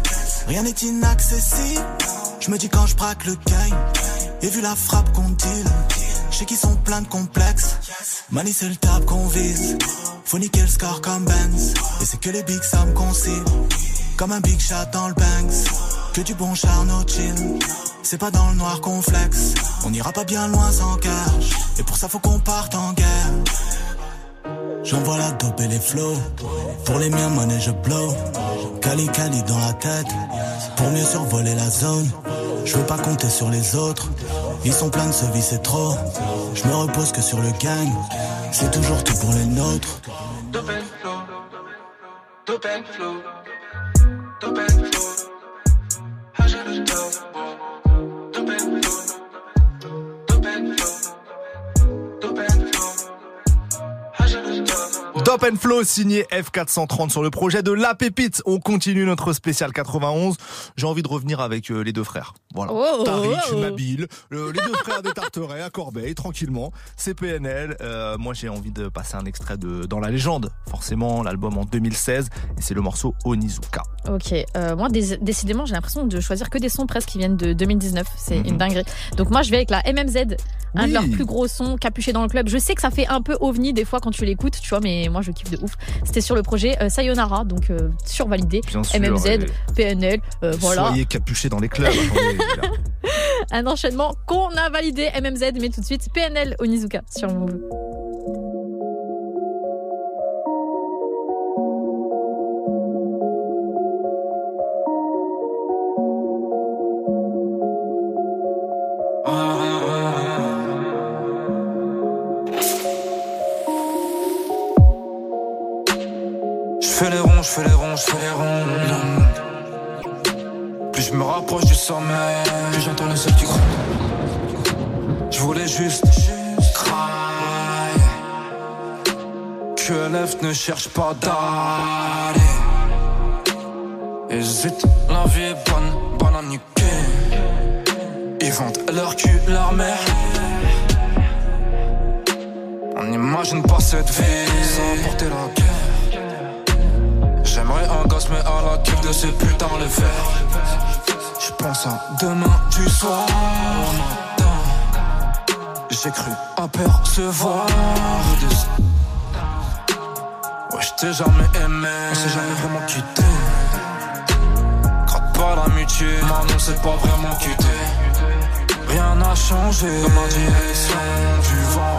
Rien n'est inaccessible. Je me dis quand je braque le game. Et vu la frappe qu'on deal. Je sais qu'ils sont pleins de complexes. Money c'est le tap qu'on vise. Faut niquer le score comme Benz. Et c'est que les big sommes qu'on cible. Comme un big shot dans le banks. Que du bon charno chill. C'est pas dans le noir qu'on flex. On ira pas bien loin sans cash. Et pour ça faut qu'on parte en guerre. J'envoie la dope et les flows. Pour les miens, monnaie, je blow. Cali Cali dans la tête. Pour mieux survoler la zone. Je veux pas compter sur les autres. Ils sont pleins de ce vie, c'est trop. Je me repose que sur le gang. C'est toujours tout pour les nôtres. Dope and flow. Ah, j'ai le top. Top. Top and Flow signé F430 sur le projet de La Pépite. On continue notre spécial 91. J'ai envie de revenir avec euh, les deux frères. Voilà. Oh, Tariq, oh, oh. Nabil, euh, les deux frères des Tarterets à Corbeil, tranquillement. C'est PNL. Euh, moi, j'ai envie de passer un extrait de Dans la légende. Forcément, l'album en 2016. Et c'est le morceau Onizuka. Ok, euh, moi décidément j'ai l'impression de choisir que des sons presque qui viennent de 2019, c'est Mhm. une dinguerie. Donc moi je vais avec la MMZ, un Oui. de leurs plus gros sons, capuché dans le club. Je sais que ça fait un peu ovni des fois quand tu l'écoutes, tu vois, mais moi je kiffe de ouf. C'était sur le projet euh, Sayonara, donc euh, survalidé. Bien sûr, MMZ, et- PNL, euh, voilà. Soyez capuchés dans les clubs. gars. Un enchaînement qu'on a validé MMZ, mais tout de suite PNL Onizuka sur Move. Je fais les ronds, je fais les ronds. Plus je me rapproche du sommet, plus j'entends le seul qui gronde. Je voulais juste cry. Que l'EF ne cherche pas d'aller. Hésite, la vie est bonne, bonne à. Ils vendent leur cul, leur mère. On n'imagine pas cette vie sans porter la guerre. Gosse, mais à la queue de ces putains les faire. Je pense à demain du soir. J'ai cru apercevoir des. Ouais, je t'ai jamais aimé, on s'est jamais vraiment quitté. Gratte pas l'amitié, maintenant c'est pas vraiment quitté. Rien n'a changé dans ma direction du vent.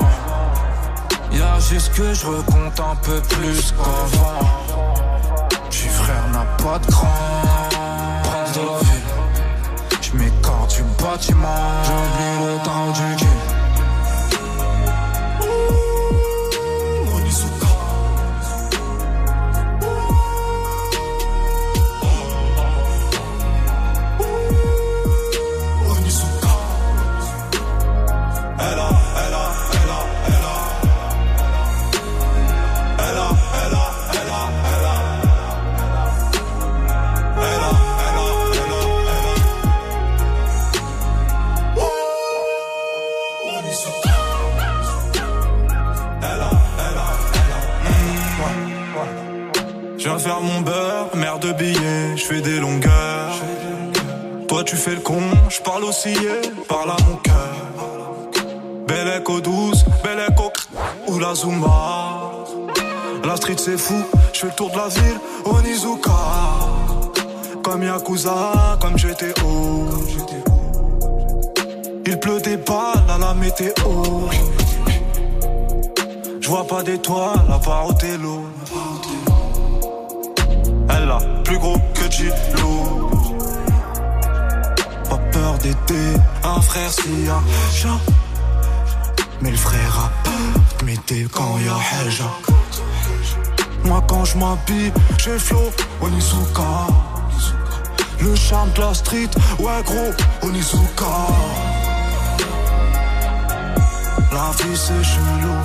Y'a juste que je recompte un peu plus qu'avant. Pas de. Prince de la ville. J'm'écarte du bâtiment. J'oublie le temps du game. Des longueurs. Toi tu fais le con, je parle aussi, parle à mon cœur. Belle écho douce, belle écho ou la Zumba. La street c'est fou, je fais le tour de la ville, Onizuka. Comme Yakuza, comme GTO. Il pleut des balles la météo. Je vois pas d'étoiles à part au télo. Elle a plus gros que Gilo. Pas peur d'aider un frère s'il y a. Mais le frère a peur de m'aider quand y a Heja. Moi quand je m'habille, j'ai flow Onizuka. Le charme de la street, ouais gros Onizuka. La vie c'est chelou.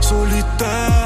Solitaire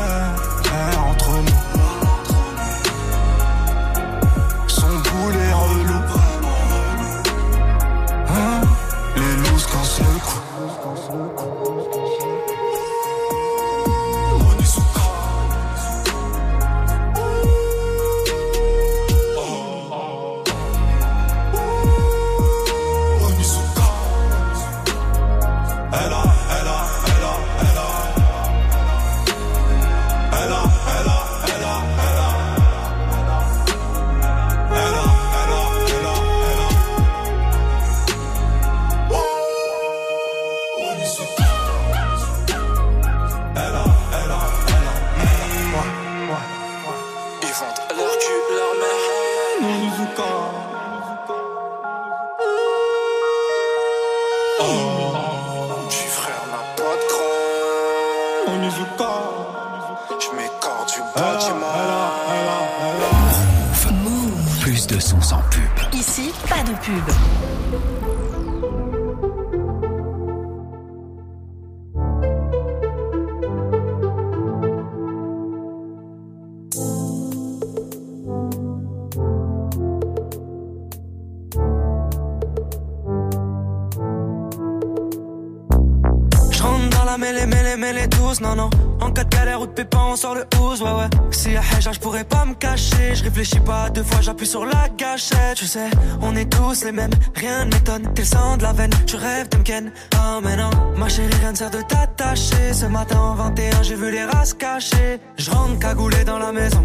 les mêmes, rien ne m'étonne. T'es le sang de la veine, tu rêves de m'ken. Oh, mais non, ma chérie, rien ne sert de t'attacher. Ce matin en 21, j'ai vu les races cachées. Je rentre cagoulé dans la maison.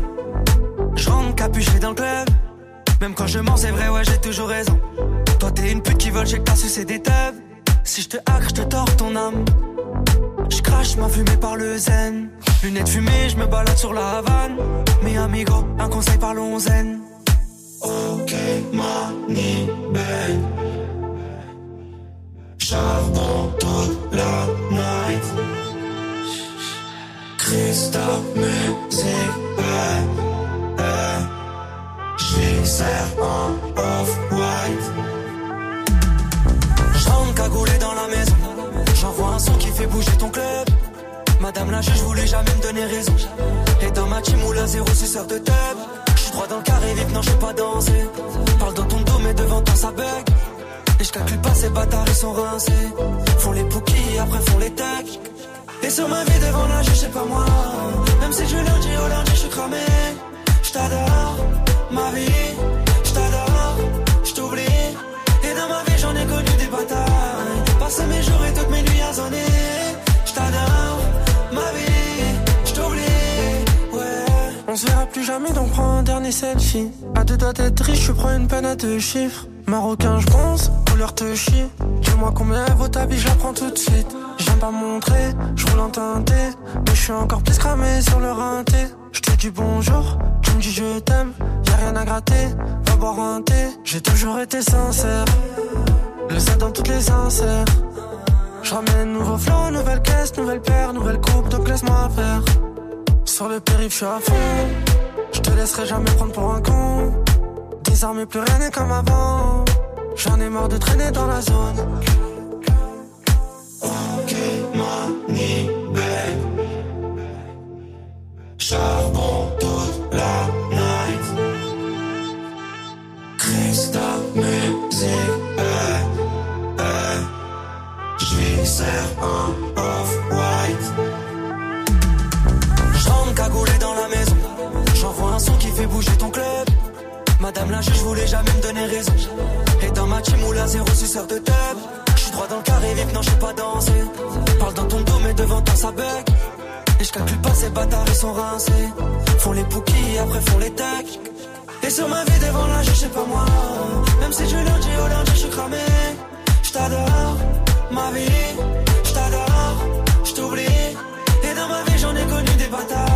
Je rentre capuché dans le club. Même quand je mens, c'est vrai, ouais, j'ai toujours raison. Toi, t'es une pute qui vole, j'ai que t'as sucé des. Si je te hack, je te tords ton âme. Je crache ma fumée par le zen. Lunettes fumées, je me balade sur la Havane. Mais amigo, un conseil parlons zen. Ok, mani, ben. Charbon toute la night. Christophe, musique, eh. J'y sers en off-white. Je rentre cagoulé dans la maison. J'envoie un son qui fait bouger ton club. Madame la juge voulait jamais me donner raison. Et dans ma team, la zéro suceur de tub. Droit dans le carré vite, non, j'sais pas danser. Parle dans ton dos, mais devant toi, ça bug. Et j'calcule pas ces bâtards, ils sont rincés. Font les pookies, après font les tacs. Et sur ma vie devant la juge, c'est pas moi. Même si du lundi au lundi, j'suis cramé. J't'adore, ma vie. J't'adore, j't'oublie. Et dans ma vie, j'en ai connu des batailles. Passer mes jours et toutes mes nuits à zoner. On se verra plus jamais, donc prends un dernier selfie. À deux doigts d'être riche, je prends une peine à chiffres. Marocain, je pense, couleur te chie. Dis-moi combien vaut ta vie, je la prends tout de suite. J'aime pas montrer, je roule en teinté. Mais je suis encore plus cramé sur le rinté. Je te dis bonjour, tu me dis je t'aime. Y'a rien à gratter, va boire un thé. J'ai toujours été sincère. Le ça dans toutes les inserts. Je ramène nouveau flow, nouvelle caisse, nouvelle paire, nouvelle coupe, donc laisse-moi faire. Sur le périph', je suis à fond. Je te laisserai jamais prendre pour un con. Désormais, plus rien n'est comme avant. J'en ai marre de traîner dans la zone. Ok, mani. Charbon toute la night. Christophe, musique, bouger ton club. Madame la juge voulait jamais me donner raison. Et dans ma team, la zéro suceur de tub. J'suis droit dans le carré vite, non, j'sais pas danser. Parle dans ton dos, mais devant toi, ça bug. Et j'calcule pas ces bâtards, ils sont rincés. Font les pookies, après font les tacs. Et sur ma vie devant la juge, c'est pas moi. Même si du lundi au lundi, j'suis cramé. J't'adore, ma vie. J't'adore, j't'oublie. Et dans ma vie, j'en ai connu des batailles.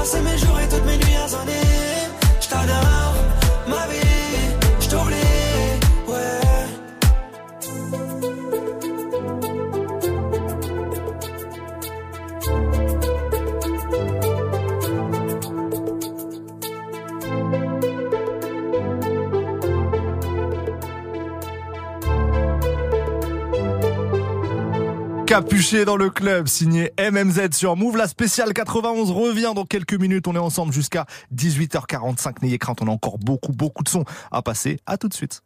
Passer mes jours et toutes mes nuits à zoner. Ma Capuché dans le club, signé MMZ sur Move. La spéciale 91 revient dans quelques minutes. On est ensemble jusqu'à 18h45. N'ayez crainte, on a encore beaucoup, beaucoup de sons à passer. À tout de suite.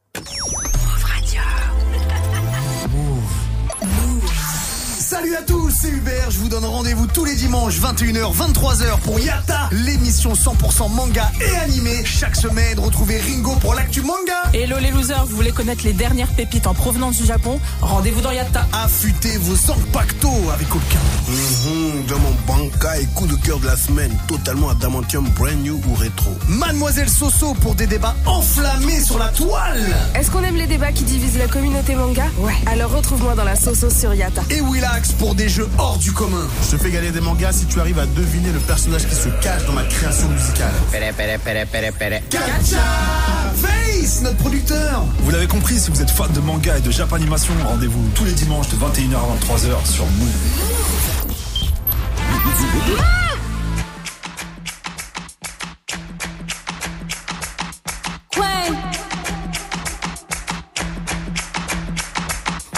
C'est Hubert, je vous donne rendez-vous tous les dimanches 21h 23h pour Yata, l'émission 100% manga et animé. Chaque semaine, retrouvez Ringo pour l'actu manga. Hello les losers, vous voulez connaître les dernières pépites en provenance du Japon? Rendez-vous dans Yatta. Affûtez vos pacto avec aucun. Mhm, dans mon banca et coup de cœur de la semaine, totalement adamantium brand new ou rétro. Mademoiselle Soso pour des débats enflammés sur la toile. Est-ce qu'on aime les débats qui divisent la communauté manga? Ouais. Alors retrouve-moi dans la Soso sur Yata. Et Willax pour des jeux hors du commun. Je te fais gagner des mangas si tu arrives à deviner le personnage qui se cache dans ma création musicale. Pere, pere, pere, pere, pere. Gacha Face, notre producteur. Vous l'avez compris, si vous êtes fan de manga et de japanimation, rendez-vous tous les dimanches de 21h à 23h sur Move.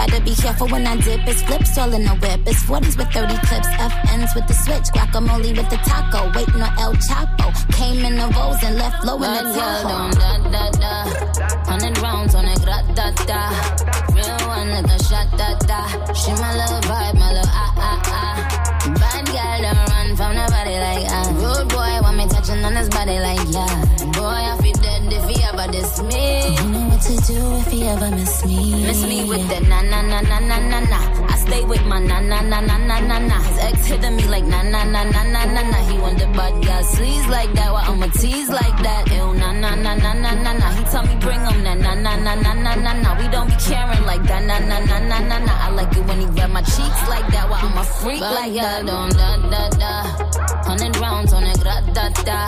Gotta be careful when I dip. It's flips all in the whip. It's 40s with 30 clips. FNs with the switch. Guacamole with the taco. Waiting on El Chapo. Came in the rolls and left low in the Tahoe. Da, da, da. Hundred rounds on it. Gra, da, da. Real one like a shot. Da, da. She my little vibe. My little ah, ah, ah. Bad girl don't run from nobody like ah. Rude boy want me touching on his body like yeah. Boy, I feel if he ever diss me. You know what to do if he ever miss me. Miss me with that na na na na na na na. I stay with my na na na na na na na. His ex hitting me like na na na na na na na. He the bad girl sleaze like that. Why I'ma tease like that? Ew na na na na na na na. He tell me bring him na na na na na na na na. We don't be caring like that na na na na na na. I like it when he grab my cheeks like that. Why I'm a freak like that? Da da da. Hundred rounds on it, gra da da.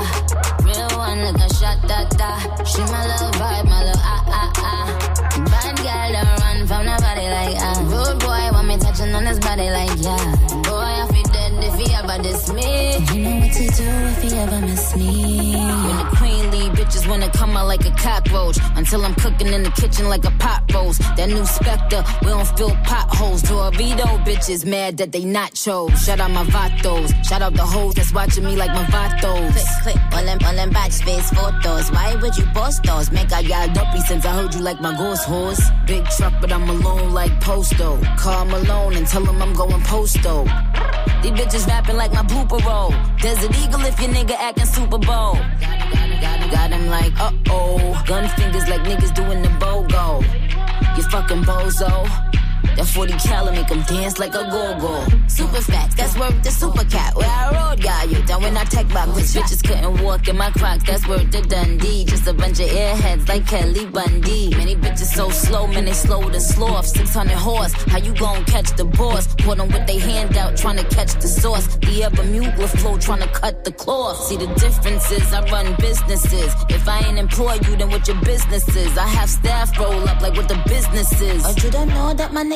Real one like a shot da da. She my little vibe, my little ah ah ah. Bad girl don't run from nobody like ah. Rude boy want me touching on his body like yeah. Boy I feel dead if he ever diss me. You know what to do if he ever miss me. When the queen bitches wanna come out like a cockroach. Until I'm cooking in the kitchen like a pot roast. That new Spectre, we don't fill potholes. Dorito bitches mad that they not chose. Shout out my vatos. Shout out the hoes that's watching me like my vatos. Click, click, all them, all them batch face photos. Why would you post those? Make I y'all dopey since I heard you like my ghost horse. Big truck, but I'm alone like Posto. Call Malone and tell him I'm going posto. These bitches rapping like my blooper roll. Desert Eagle if your nigga acting Super Bowl. Got him like, uh oh. Gun fingers like niggas doing the BOGO. You fucking bozo. That 40 cal make him dance like a go-go. Super facts, that's worth the super cat. Where I rode, got you. Down when I tech back, which bitches couldn't walk in my crocs. That's worth the Dundee. Just a bunch of airheads like Kelly Bundy. Many bitches so slow, man, they slow to sloth. 600 horse, how you gon' catch the boss? Put them with they hand out, trying to catch the sauce. The Bermuda flow, trying to cut the cloth. See the differences, I run businesses. If I ain't employ you, then what your business is? I have staff roll up like what the business is. Or you don't know that my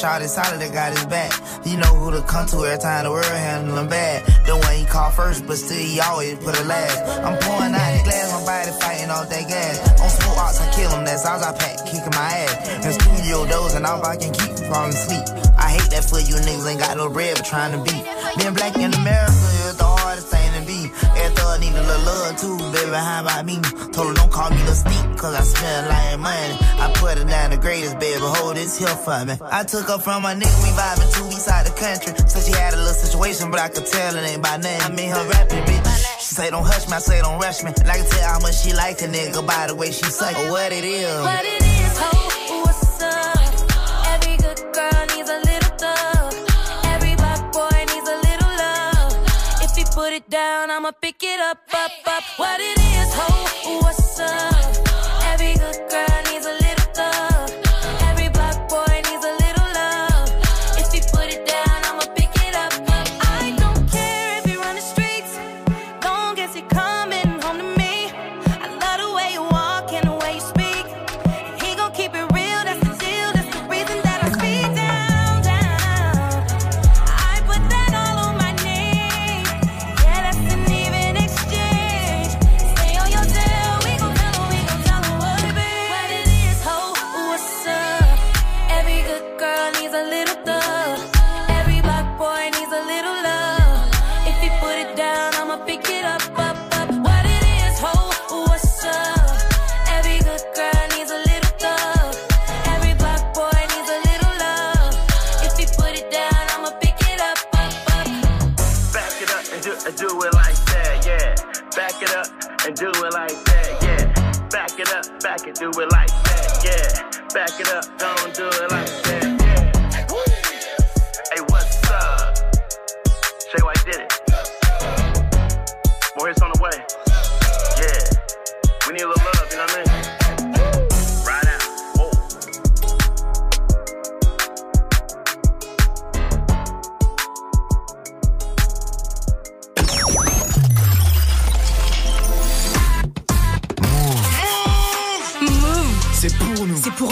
shot is solid, that got his back. You know who to come to every time the world handle him bad. The one he called first, but still he always put a last. I'm pouring out the glass, my body fighting all that gas. On smoke ops, I kill him, that's all I pack, kicking my ass. And studio doors, and all I can keep from falling asleep. I hate that for you niggas ain't got no bread, but trying to beat. Being black in America need a little love too, baby. How about me? Told her don't call me the sneak, cause I smell like money. I put her down the greatest, baby. Hold this here for me. I took her from my nigga, we vibing to beside side the country. Said she had a little situation, but I could tell it ain't by name. I mean her rapping, bitch. She say don't hush me, I say don't rush me. And I can tell how much she like a nigga by the way she suck. Or what it is. What it down, I'ma pick it up, up, up. What it is, ho, what's up? Every good girl needs a little thug. Back it up, don't do it like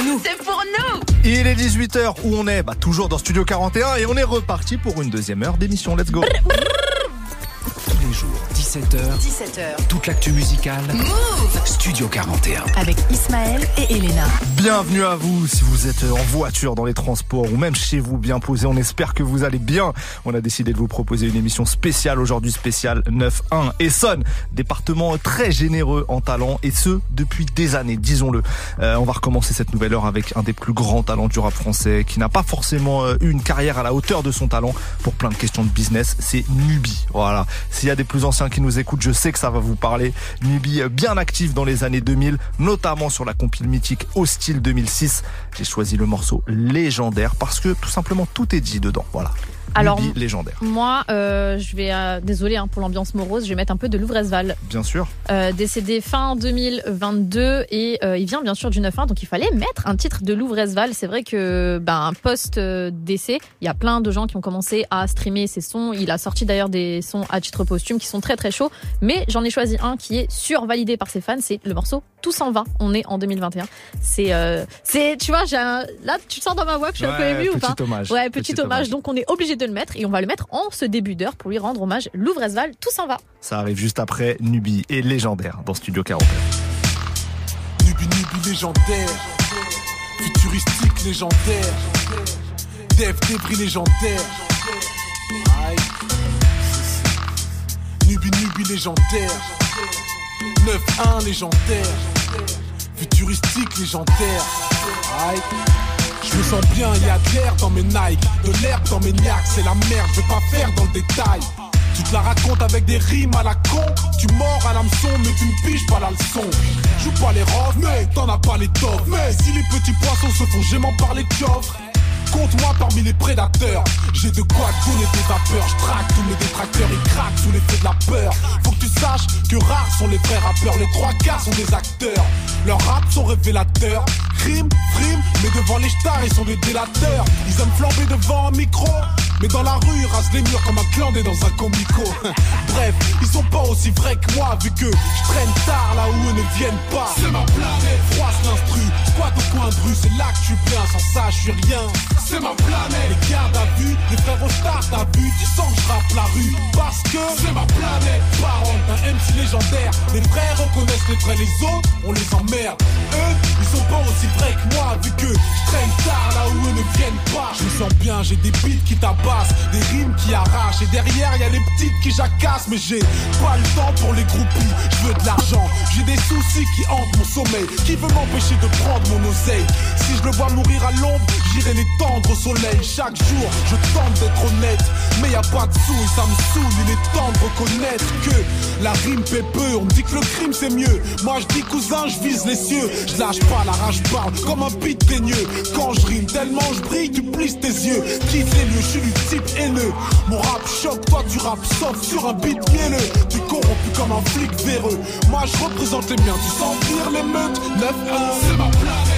nous. C'est pour nous. Il est 18h où on est bah, toujours dans Studio 41 et on est reparti pour une deuxième heure d'émission. Let's go. 17h. 17h. Toute l'actu musicale. Move Studio 41. Avec Ismaël et Elena. Bienvenue à vous si vous êtes en voiture, dans les transports ou même chez vous bien posé. On espère que vous allez bien. On a décidé de vous proposer une émission spéciale aujourd'hui, spéciale 9-1. Essonne, département très généreux en talent et ce depuis des années, disons-le. Euh, on va recommencer cette nouvelle heure avec un des plus grands talents du rap français qui n'a pas forcément euh, eu une carrière à la hauteur de son talent pour plein de questions de business. C'est Nubi. Voilà. S'il y a des plus anciens qui nous écoutent, je sais que ça va vous parler. Nubi bien actif dans les années 2000, notamment sur la compile mythique Hostile 2006. J'ai choisi le morceau légendaire parce que tout simplement tout est dit dedans. Voilà. Alors, légendaire. Moi, euh, je vais, euh, désolé hein, pour l'ambiance morose, je vais mettre un peu de Louvresval. Bien sûr. Euh, décédé fin 2022 et euh, il vient bien sûr du 9-1 donc il fallait mettre un titre de Louvresval c'est vrai que ben post euh, décès il y a plein de gens qui ont commencé à streamer ses sons il a sorti d'ailleurs des sons à titre posthume qui sont très très chauds mais j'en ai choisi un qui est survalidé par ses fans c'est le morceau Tout s'en va on est en 2021 c'est euh, c'est tu vois j'ai un- là tu sens dans ma voix que je suis un peu émue ou pas petit hommage. ouais petit, Petit hommage hommage. donc on est obligé de le mettre et on va le mettre en ce début d'heure pour lui rendre hommage Louvresval Tout s'en va Ça arrive juste après Nubi et légendaire dans Studio 40. Nubi Nubi légendaire, futuristique légendaire, Dev débris légendaire. Aïe. Nubi Nubi légendaire, 9-1 légendaire, futuristique légendaire. Aïe. Je me sens bien, y a de l'air dans mes Nike, de l'herbe dans mes niaques, c'est la merde, je pas faire dans le détail. Tu te la racontes avec des rimes à la con, tu mords à l'hameçon, mais tu ne piges pas la leçon. Joue pas les roses, mais t'en as pas les tops. Mais si les petits poissons se font gément par les coffres, compte-moi parmi les prédateurs. J'ai de quoi donner des vapeurs, je traque tous mes détracteurs, ils craquent sous l'effet de la peur. Faut que tu saches que rares sont les vrais rappeurs, les trois quarts sont des acteurs. Leurs raps sont révélateurs, crime, frime, mais devant les stars ils sont des délateurs. Ils aiment flamber devant un micro. Mais dans la rue, ils rasent les murs comme un clandé dans un comico. Bref, ils sont pas aussi vrais que moi, vu que je traîne tard là où eux ne viennent pas. C'est ma planète, froisse l'instru, squat au coin de rue, c'est là que suis bien, sans ça je suis rien. C'est ma planète, les gardes à vue, les frères au stars t'as vu, tu sens que je rappe la rue, parce que c'est ma planète. Parole d'un MC légendaire, les frères reconnaissent les vrais, les autres, on les emmerde. Eux, ils sont pas aussi vrais que moi, vu que je traîne tard là où eux ne viennent pas. Je me sens bien, j'ai des beats qui tabassent, des rimes qui arrachent, et derrière y a les petites qui jacassent, mais j'ai pas le temps pour les groupies, je veux de l'argent, j'ai des soucis qui hantent mon sommeil, qui veut m'empêcher de prendre mon oseille? Si je le vois mourir à l'ombre, j'irai l'étendre au soleil. Chaque jour, je tente d'être honnête, mais y a pas de sous et ça me saoule. Il est temps de reconnaître que la rime fait peu. On me dit que le crime c'est mieux. Moi je dis cousin, je vise les cieux. Je lâche pas la rage parle comme un beat teigneux. Quand je rime tellement je brille, tu plisses tes yeux. Quitte les lieux, je suis du type haineux. Mon rap choque, toi tu rap sauf sur un beat mielleux. Tu corrompu comme un flic véreux. Moi je représente les miens, tu sens venir les meutes. 9-1, c'est ma planète, froisse l'instru.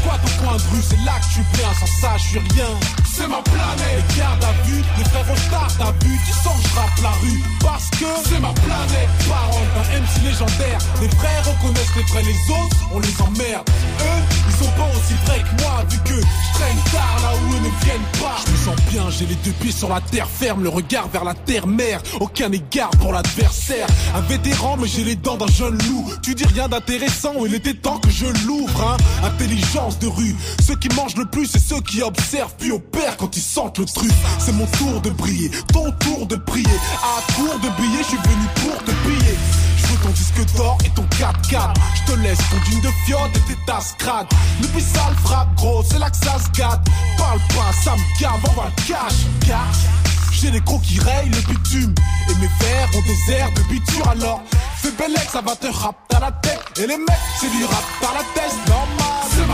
Squat au coin de rue, c'est là que je suis sans ça je suis rien. C'est ma planète, les gardes à vue, les frères stars t'as vu, tu sens que je rappe la rue. Parce que c'est ma planète, parole d'un MC légendaire. Les frères reconnaissent les vrais, les autres, on les emmerde. Eux, ils sont pas aussi vrais que moi, vu que je traîne tard là où eux ne viennent pas. Je me sens bien, j'ai les deux pieds sur la terre ferme, le regard vers la terre-mère. Aucun égard pour l'adversaire. Un vétéran, mais j'ai les dents d'un jeune loup. Tu dis rien d'intéressant, il était temps que je l'ouvre, hein. De rue. Ceux qui mangent le plus, c'est ceux qui observent puis opèrent quand ils sentent le truc. C'est mon tour de briller, ton tour de prier. À court de billets, je suis venu pour te piller. Ton disque d'or et ton 4x4. Je te laisse ton jean de fiotte et tes tasses crades. Le plus sale frappe gros, c'est là que ça se gâte. Parle pas, ça me gave, on va le cash. J'ai les crocs qui rayent le bitume Et mes verres ont des airs de biture alors Fais bel ça va te rap à la tête Et les mecs, c'est du rap par la tête Normal, c'est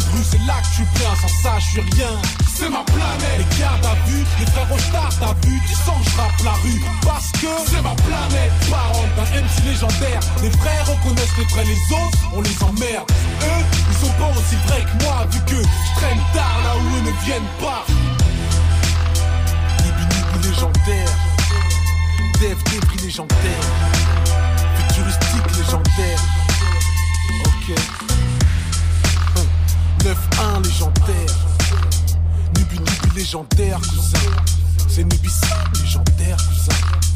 C'est là que suis bien, sans ça je suis rien. C'est ma planète, les gardes à vue Les frères au stars, t'as vu, tu sens que je la rue. Parce que c'est ma planète Parole d'un MC légendaire. Les frères reconnaissent les vrais, les autres, on les emmerde. Eux, ils sont pas aussi vrais que moi Vu que je traîne tard là où eux ne viennent pas. Nibi légendaire, Dev débris légendaire, futuristique légendaire, 9-1 légendaire. Nubi Nubi légendaire, cousin. C'est Nubi légendaire, cousin.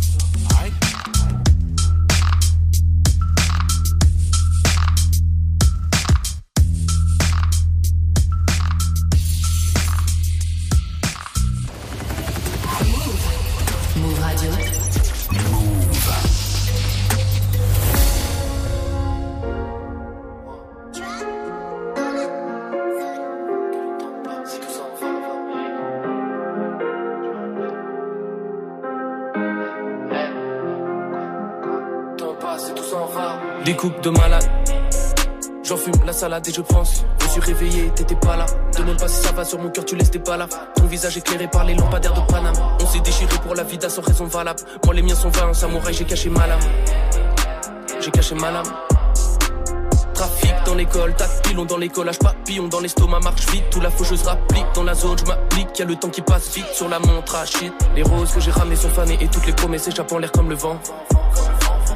Coupes de malade. J'en fume la salade et je pense. Je me suis réveillé, t'étais pas là. Demande pas si ça va sur mon cœur, tu laisses tes là. Ton visage éclairé par les lampadaires de Paname. On s'est déchiré pour la vida sans raison valable. Moi les miens sont vains, en samouraï, j'ai caché ma lame. J'ai caché ma lame. Trafic dans l'école, tas de pilons dans les collages, papillons dans l'estomac, marche vite, tout la faucheuse rapplique dans la zone, je m'applique, y a le temps qui passe vite sur la montre à shit. Les roses que j'ai ramenées sont fanées et toutes les promesses échappent en l'air comme le vent.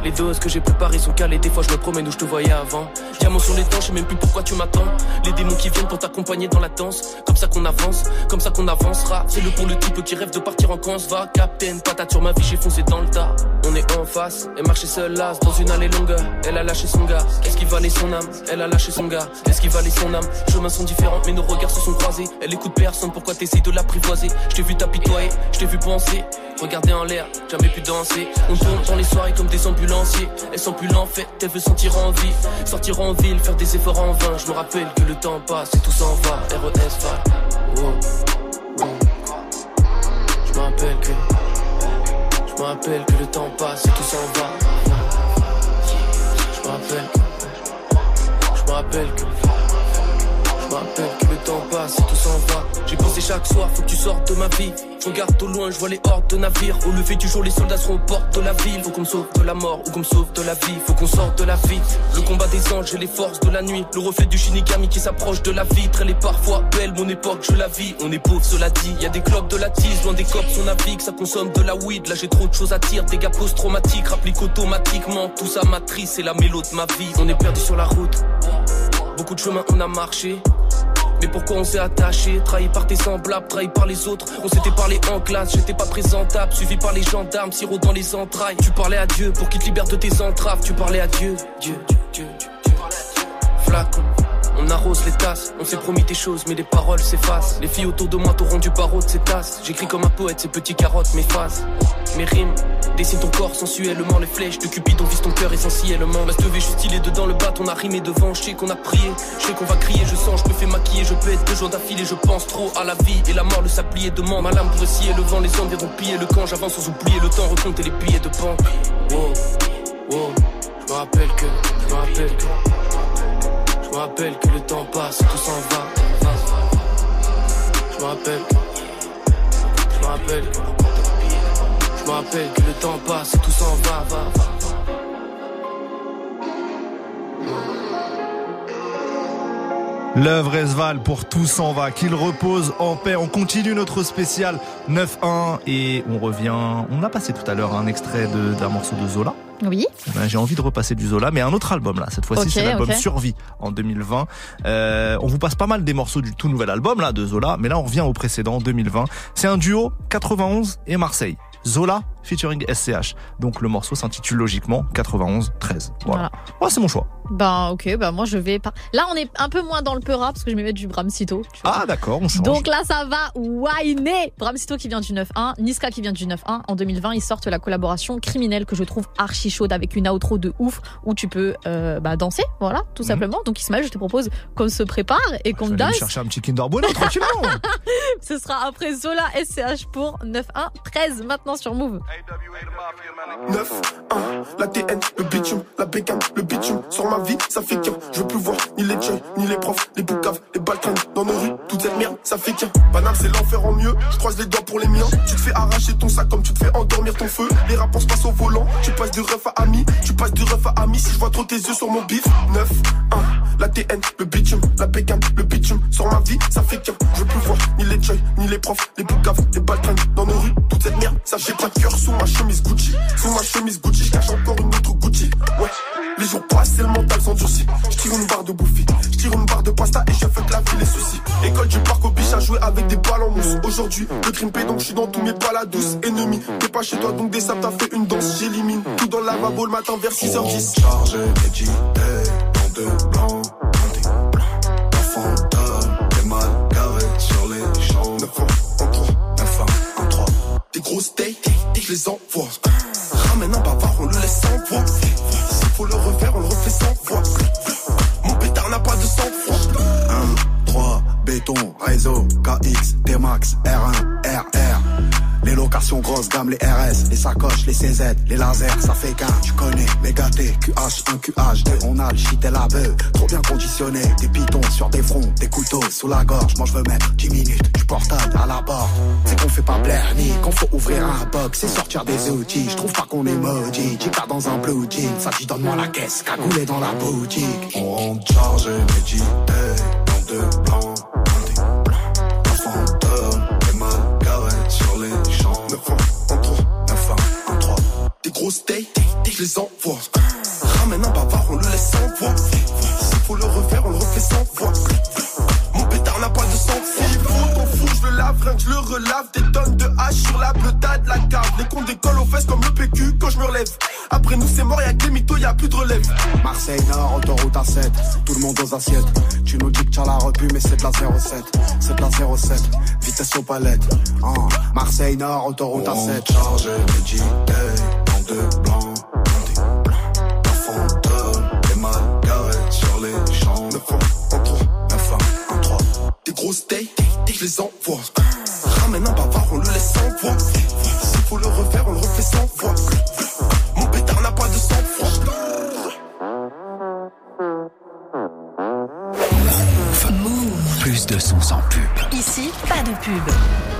Les doses que j'ai préparées sont calées, des fois je me promène où je te voyais avant. Diamant sur les dents, je sais même plus pourquoi tu m'attends. Les démons qui viennent pour t'accompagner dans la danse. Comme ça qu'on avance, comme ça qu'on avancera. C'est le pour le type qui rêve de partir en canse. Va, captain, patate sur ma vie, j'ai foncé dans le tas. On est en face, et marcher seul là, dans une allée longue. Elle a lâché son gars, est-ce qu'il valait son âme? Elle a lâché son gars, est-ce qu'il valait son âme? Chemins sont différents, mais nos regards se sont croisés. Elle écoute personne, pourquoi t'essayes de l'apprivoiser? Je t'ai vu t'apitoyer, je t'ai vu penser. Regarder en l'air, jamais pu danser. On tourne dans les soirées comme des ambulanciers. Elle sent plus l'enfer, elle veut sentir en vie. Sortir en ville, faire des efforts en vain. Je me rappelle que le temps passe et tout s'en va. RES va. Je me rappelle que. Je rappelle que le temps passe et tout s'en va. Je rappelle que. Je rappelle que. Je rappelle que temps passe tout s'en va. J'ai pensé chaque soir, faut que tu sortes de ma vie. Je regarde au loin, je vois les hordes de navires. Au lever du jour, les soldats seront aux portes de la ville. Faut qu'on me sauve de la mort ou qu'on me sauve de la vie. Faut qu'on sorte de la vie. Le combat des anges et les forces de la nuit. Le reflet du shinigami qui s'approche de la vitre. Elle est parfois belle, mon époque, je la vis. On est pauvre, cela dit. Y a des clubs de la tise, loin des cops, on navigue. Ça consomme de la weed. Là, j'ai trop de choses à dire. Dégâts post-traumatiques, rapplique automatiquement. Tout ça matrice, c'est la mélo de ma vie. On est perdu sur la route. Beaucoup de chemins on a marché. Mais pourquoi on s'est attaché Trahi par tes semblables, trahi par les autres. On s'était parlé en classe, j'étais pas présentable. Suivi par les gendarmes, sirop dans les entrailles. Tu parlais à Dieu pour qu'il te libère de tes entraves. Tu parlais à Dieu, Dieu, Dieu, Dieu, Dieu. Flacon. On arrose les tasses, on s'est promis des choses, mais les paroles s'effacent. Les filles autour de moi t'auront du barreau de ces tasses. J'écris comme un poète, ces petits carottes m'effacent. Mes rimes dessinent ton corps sensuellement, les flèches de Cupidon visent ton cœur essentiellement. Ma je suis stylé dedans le bat, on a rimé devant. Je sais qu'on a prié, je sais qu'on va crier, je sens, je me fais maquiller, je peux être deux jours d'affilée, je pense trop à la vie et la mort, le sablier demande. Ma lame pourrait scier le vent, les hommes verront piller le camp. J'avance sans oublier le temps, recompter les billets de banque. Wow, wow, je me rappelle que, je me rappelle que. Je me rappelle que le temps passe, tout s'en va. Je me rappelle. Je me rappelle. Je me rappelle que le temps passe, tout s'en va, va, va. L'œuvre Esval pour tout s'en va, qu'il repose en paix. On continue notre spécial 9-1 et on revient. On a passé tout à l'heure un extrait d'un morceau de Zola. Oui. Eh ben, J'ai envie de repasser du Zola, mais un autre album là. Cette fois-ci, c'est l'album. Survie en 2020. Euh, on vous passe pas mal des morceaux du tout nouvel album là de Zola, mais là on revient au précédent 2020. C'est un duo 91 et Marseille. Zola featuring SCH. Donc le morceau s'intitule logiquement 91 13. Voilà. Ouais, c'est mon choix. Ben ok, ben moi je vais pas. Là on est un peu moins dans le peura parce que je vais mettre du Bramsito. Ah d'accord, on change. Donc là ça va whiner Bramsito qui vient du 9-1, Niska qui vient du 9-1. En 2020 ils sortent la collaboration criminelle que je trouve archi chaude avec une outro de ouf où tu peux euh, bah, danser, voilà, tout simplement. Donc Ismaël je te propose qu'on se prépare et qu'on Mhm. Je vais aller me danse. chercher un petit Kinder Bueno tranquillement. Ce sera après Zola SCH pour 9-1 13 sur Move. 9, 1, la TN, le bitume, la bécane, le bitume. Sur ma vie, ça fait qu'un. Je veux plus voir ni les jeunes, ni les profs, les boucaves, les balkans dans nos rues. Toute cette merde, ça fait qu'un. Banal, c'est l'enfer en mieux. Je croise les doigts pour les miens. Tu te fais arracher ton sac comme tu te fais endormir ton feu. Les rapports se passent au volant. Tu passes du ref à ami. Tu passes du ref à ami. Si je vois trop tes yeux sur mon bif. 9, 1, la TN, le bitume, la bécane, le bitume. Sur ma vie, ça fait qu'un. Je veux plus voir ni les joy, ni les profs, les boucaves, les balkans dans nos rues. Toute cette merde, Ça j'ai pas de cœur sous ma chemise Gucci. Sous ma chemise Gucci, je cache encore une autre Gucci. Ouais. Les jours passent et le mental s'endurcit. Je tire une barre de bouffi, je tire une barre de pasta et je fais que la vie les soucis. École du parc au biche à jouer avec des balles en mousse. Aujourd'hui, le crime donc je suis dans tous mes palas douces. Ennemi, t'es pas chez toi donc des sables t'as fait une danse. J'élimine tout dans la lavabo le matin vers 6h10. Chargé, Dans deux blancs. La fantôme, les mal garés sur les champs. 9 en 3, 9 1, 3. des grosses steaks, je les envoie. Ramène un bavard, on le laisse sans voix. S'il faut le refaire, on le refait sans voix. Mon pétard n'a pas de sang-froid. 1, 3, béton, réseau, KX, T-Max, R1, RR. Les locations grosses gamme, les RS, les sacoches, les CZ, les lasers, ça fait qu'un, tu connais, les gâtés, QH, 1 QH, 2, on a le shit et la beuh, trop bien conditionné, des pitons sur des fronts, des couteaux sous la gorge, moi je veux mettre 10 minutes, du portable à la porte, c'est qu'on fait pas plaire ni qu'on faut ouvrir un box, c'est sortir des outils, je trouve pas qu'on est maudit, Chica dans un blue jean, ça dit donne-moi la caisse, cagoulé dans la boutique. On chargé, médité, dans deux blancs. Grosses steaks, je les envoie. Ramène un bavard, on le laisse sans voix. S'il faut le refaire, on le refait sans voix. Mon pétard n'a pas de sang-froid. S'il faut ton fou, je le lave, rien que je le relave. Des tonnes de hache sur la de la cave. Les comptes décollent aux fesses comme le PQ quand je me relève. Après nous, c'est mort, y'a que les mythos, y'a plus de relève. Marseille Nord, autoroute A7, tout le monde aux assiettes. Tu nous dis que tu as la repu, mais c'est de la 07. C'est de la 07, vitesse aux palettes. Ah, Marseille Nord, autoroute A7. Chargé, médité, des grosses steaks, je les envoie. Ramène un bavard, on le laisse sans voix. S'il faut le refaire, on le refait sans voix. Mon pétard n'a pas de sang-froid. Plus de sons sans pub. Ici, pas de pub.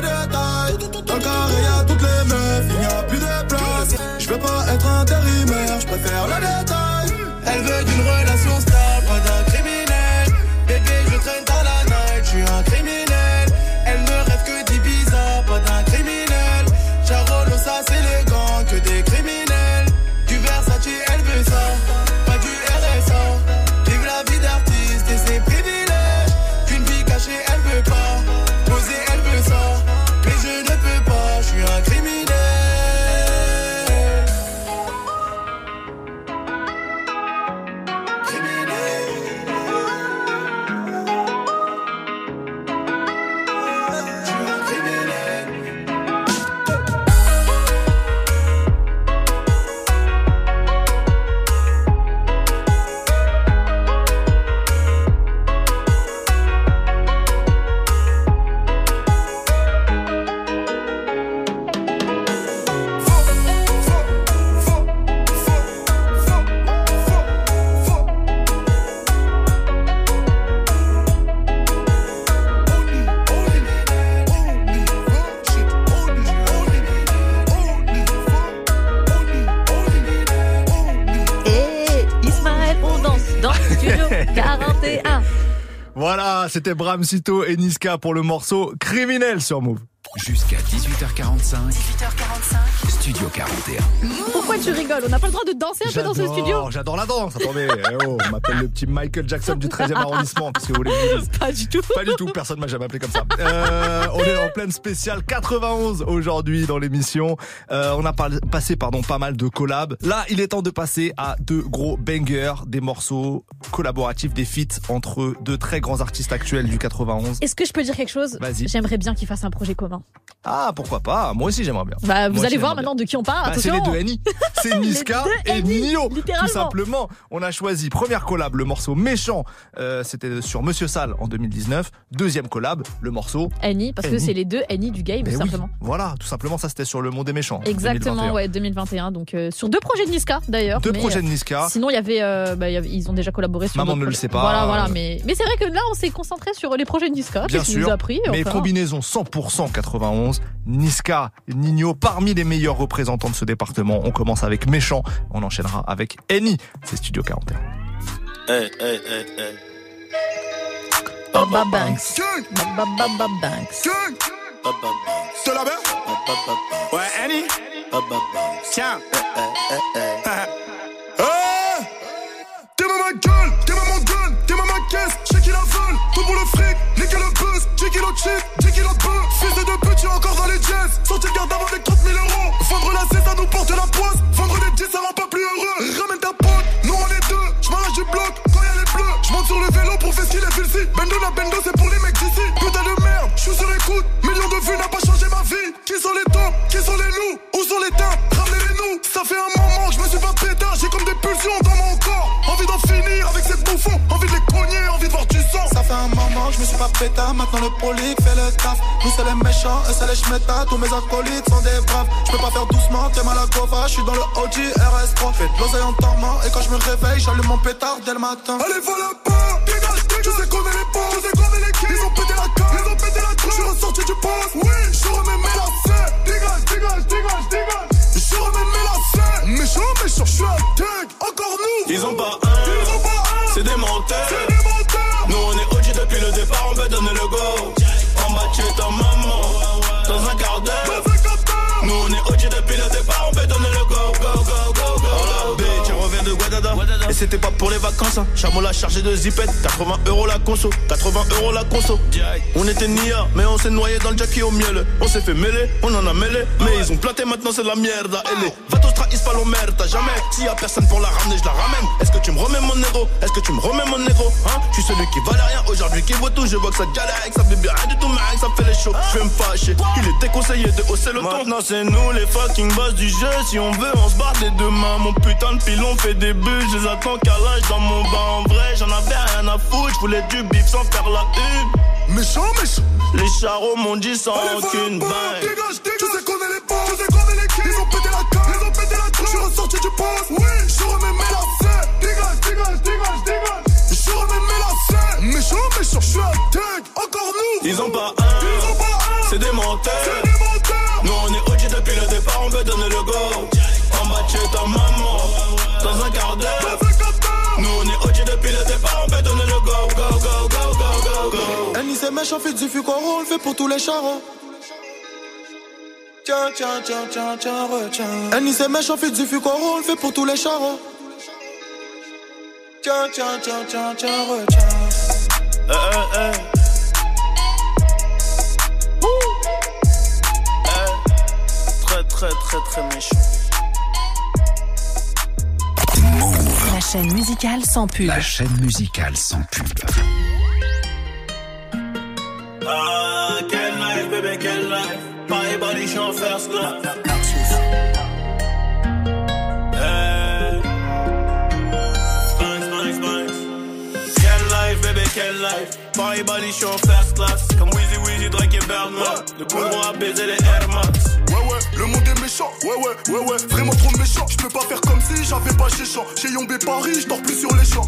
De taille. Dans carré, y'a toutes les meufs, il n'y a plus de place. Je veux pas être intérimaire, je préfère le détail. Elle veut d'une relation Voilà, c'était Bram Sito et Niska pour le morceau Criminel sur Move. Jusqu'à 18h45. 18h45. Studio 41. Pourquoi tu rigoles? On n'a pas le droit de danser un peu dans ce studio? J'adore la danse. Attendez, eh oh, on m'appelle le petit Michael Jackson du 13e arrondissement. Que vous voulez Pas du tout. Pas du tout, personne m'a jamais appelé comme ça. Euh, on est en pleine spéciale 91 aujourd'hui dans l'émission. Euh, on a par- passé pardon pas mal de collabs. Là, il est temps de passer à deux gros bangers, des morceaux collaboratifs, des feats entre deux très grands artistes actuels du 91. Est-ce que je peux dire quelque chose? Vas-y. J'aimerais bien qu'ils fassent un projet commun. Ah, pourquoi pas? Moi aussi, j'aimerais bien. Bah, vous Moi allez voir maintenant de qui on parle. Bah, c'est les deux Annie. C'est Niska et Nio. Tout simplement. On a choisi première collab, le morceau Méchant. Euh, C'était sur Monsieur Sale en 2019. Deuxième collab, le morceau. Annie, parce que c'est les deux Annie du game, tout oui, simplement. Voilà, tout simplement, ça c'était sur le monde des méchants. Exactement, 2021. ouais, 2021. Donc euh, sur deux projets de Niska d'ailleurs. Deux mais, projets de euh, Niska. Sinon, il y avait, euh, bah, il y avait- ils ont déjà collaboré sur. Maman ne le sait pas. Voilà, voilà. Mais, mais c'est vrai que là, on s'est concentré sur les projets de Niska. Bien sûr. nous a mais enfin. combinaison 100% 91. Niska, Nino, parmi les meilleurs représentants de ce département. On commence avec Méchant. On enchaînera avec Annie. C'est Studio 41. Hey, hey, hey, hey. Baba Banks. Baba Baba Banks. De la mer Ouais, Annie Tiens Eh T'es ma gueule, t'es ma gueule, t'es ma caisse, j'ai qui la veulent, tout pour le fric, niquer le buzz, 10 kilos de shit, sortir garde avant avec 30 000 euros, vendre la cesse, ça nous porte la poisse, vendre les 10, ça rend pas plus heureux, ramène ta pote, nous on est deux, j'm'arrache du bloc, quand y'a les bleus, j'monte sur le vélo pour faire ce qu'il est Bendo la Bendo c'est pour les mecs d'ici, putain de merde, j'suis sur écoute, millions de vues n'a pas changé ma vie, qui sont les tops, qui sont les loups, où sont les teintes, ramenez-les nous, ça fait un moment que je me suis pas pétard, j'ai comme des pulsions dans mon corps, envie d'en finir avec ces bouffons, envie de les cogner, envie de voir du fait un moment que je me suis pas pétard, maintenant le prolique fait le taf. Nous c'est les méchants, eux c'est les schmettas, tous mes acolytes sont des braves. Je peux pas faire doucement, t'es mal à Gova, je suis dans le OG RS3. Fais de l'oseille en dormant, et quand je me réveille, j'allume mon pétard dès le matin. Allez, dégage, dégage. Tu sais qu'on est les bons, tu sais qu'on est l'équipe. Ils ont pété la carte, ils ont pété la carte. Je suis ressorti du poste, oui, je remets mes lacets. Dégage, dégage, dégage, dégage. Je remets mes lacets. Méchant, méchant, je suis un tag, encore nous. Ils ont pas un, Ils ont pas un, c'est des menteurs. c'est des menteurs. Et c'était pas pour les vacances, hein. Chameau l'a chargé de zipette, 80 euros la conso, 80 euros la conso. On était nia, mais on s'est noyé dans le jackie au miel. On s'est fait mêler, on en a mêlé, mais ils ont planté maintenant c'est la merde. Les vatos trahissent pas l'omerta, jamais. S'il y a personne pour la ramener, je la ramène. Est-ce que tu me remets mon négro Est-ce que tu me remets mon négro Hein? Je suis celui qui valait rien aujourd'hui, qui vaut tout? Je vois que ça galère, que ça fait bien rien du tout, mec, ça fait les shows. Je vais me fâcher, il est déconseillé de hausser le ton. Maintenant c'est nous les fucking boss du jeu. Si on veut, on se barre dès demain. Mon putain de pilon fait des buts, je les attends qu'à l'âge dans mon bain. En vrai, j'en avais rien à foutre, je voulais du bif sans faire la une. Méchant, méchant. Les charros m'ont dit sans Allez, aucune bain. dégage, dégage. Tu sais qu'on oui, je remets mes lacets. Dégage, dégage, dégage, dégage. Je remets mes lacets. Méchant, méchant, je suis un tag, encore nous. Ils ont pas Ils un, ont pas un, c'est des menteurs. c'est des menteurs. Nous on est OG depuis le départ, on veut donner le go. En bas tu es ta maman, dans un quart d'heure. Nous on est OG depuis le départ, on veut donner le go, go, go, go, go, go, go. Annie c'est méchant, fait du fuck on le fait pour tous les charros. Tiens, tiens, tiens, tiens, tiens, retiens. Annie c'est méchant, fait du fuck on le fait pour tous les charros. Tiens, tiens, tiens, tiens, tiens, retiens. Eh, eh, eh. Eh, Très, très, très, très méchant. La chaîne musicale sans pub. La chaîne musicale sans pub. Ah, Quelle life. Paris, body, je suis en first class. Comme Weezy, Weezy, Drake et Birdman. Le poumon a baisé les Air Max. Ouais ouais, le monde est méchant, ouais ouais, ouais ouais, vraiment trop méchant. Je peux pas faire comme si j'avais pas chez champ. Chez Yombé Paris, je dors plus sur les champs.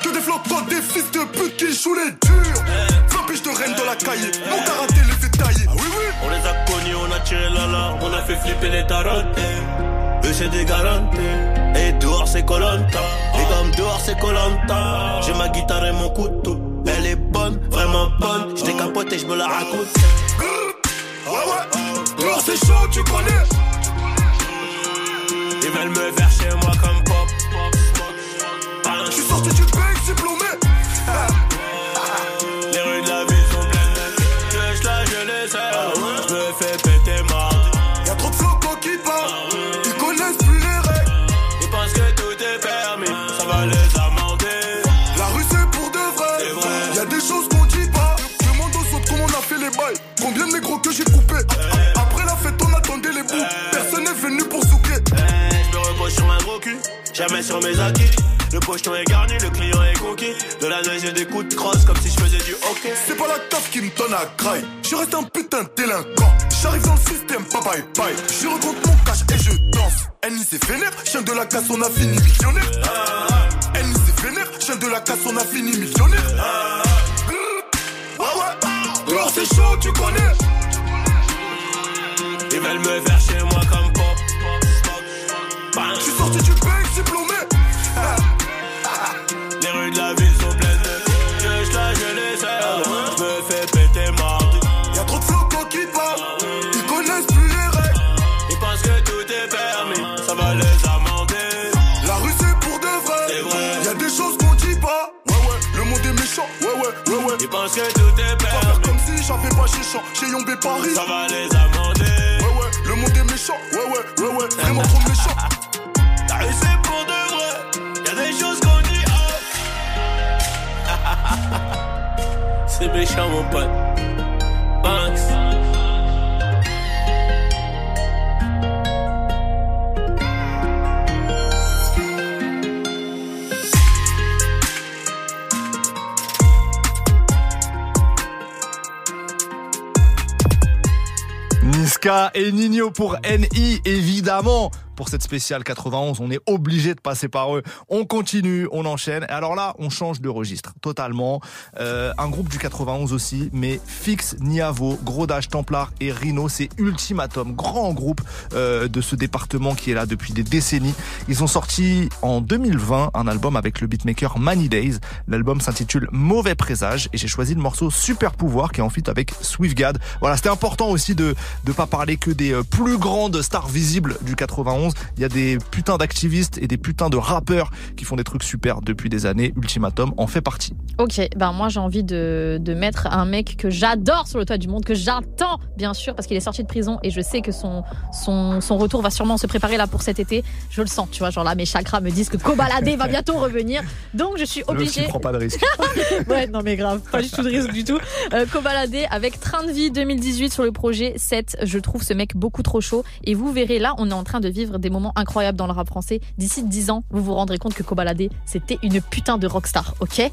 Que des flottants, des fils de pute qui jouent les durs. Flampiche de reine dans la cahier, mon karaté les Ah oui oui, On les a connus, on a tiré l'alarme, on a fait flipper les tarotes. Eux c'est des garanties, et dehors c'est Colanta. Les gars l'homme dehors c'est Colanta. J'ai ma guitare et mon couteau. Elle est bonne, vraiment bonne. Je décapote et je me la raconte. Ouais, ouais. Dehors c'est chaud, tu connais. Ils veulent me faire chez moi comme pop. Je suis sorti du Jamais sur mes acquis. Le pocheton est garni, le client est conquis. De la neige et des coups de crosse comme si je faisais du hockey. C'est pas la taf qui me donne à graille. Je reste un putain de délinquant. J'arrive dans le système, pas bye bye. Je rencontre mon cash et je danse. Annie c'est vénère, chien de la casse, on a fini millionnaire. Annie c'est vénère, chien de la casse, on a fini millionnaire. Ouais, ouais. C'est chaud, tu connais. Ils veulent me faire chez moi comme pas chez Yombé Paris. Ça va les amender. Ouais, ouais, le monde est méchant. Ouais, ouais, ouais, ouais. Vraiment trop méchant. La rue c'est pour de vrai. Y'a des choses qu'on dit. oh. c'est méchant, mon pote. Et Nino pour NI, évidemment. Pour cette spéciale 91, on est obligé de passer par eux. On continue, on enchaîne. Et alors là, on change de registre totalement. Euh, un groupe du 91 aussi, mais Fix, Niavo, Grodage, Templar et Rhino, c'est Ultimatum, grand groupe euh, de ce département qui est là depuis des décennies. Ils ont sorti en 2020 un album avec le beatmaker Many Days. L'album s'intitule Mauvais Présage et j'ai choisi le morceau Super Pouvoir qui est en fit avec Swiftgad. Voilà, c'était important aussi de de pas parler que des euh, plus grandes stars visibles du 91. Il y a des putains d'activistes et des putains de rappeurs qui font des trucs super depuis des années. Ultimatum en fait partie. Ok, ben moi j'ai envie de, de mettre un mec que j'adore sur le toit du monde, que j'attends bien sûr parce qu'il est sorti de prison et je sais que son, son, son retour va sûrement se préparer là pour cet été. Je le sens, tu vois, genre là mes chakras me disent que Kobalade va bientôt revenir. Donc je suis obligée. prend pas de risque. ouais, non mais grave, pas du tout de risque du tout. Euh, Kobalade avec Train de vie 2018 sur le projet 7, je trouve ce mec beaucoup trop chaud et vous verrez là, on est en train de vivre des moments incroyables dans le rap français. D'ici 10 ans, vous vous rendrez compte que Kobalade, c'était une putain de rockstar, ok?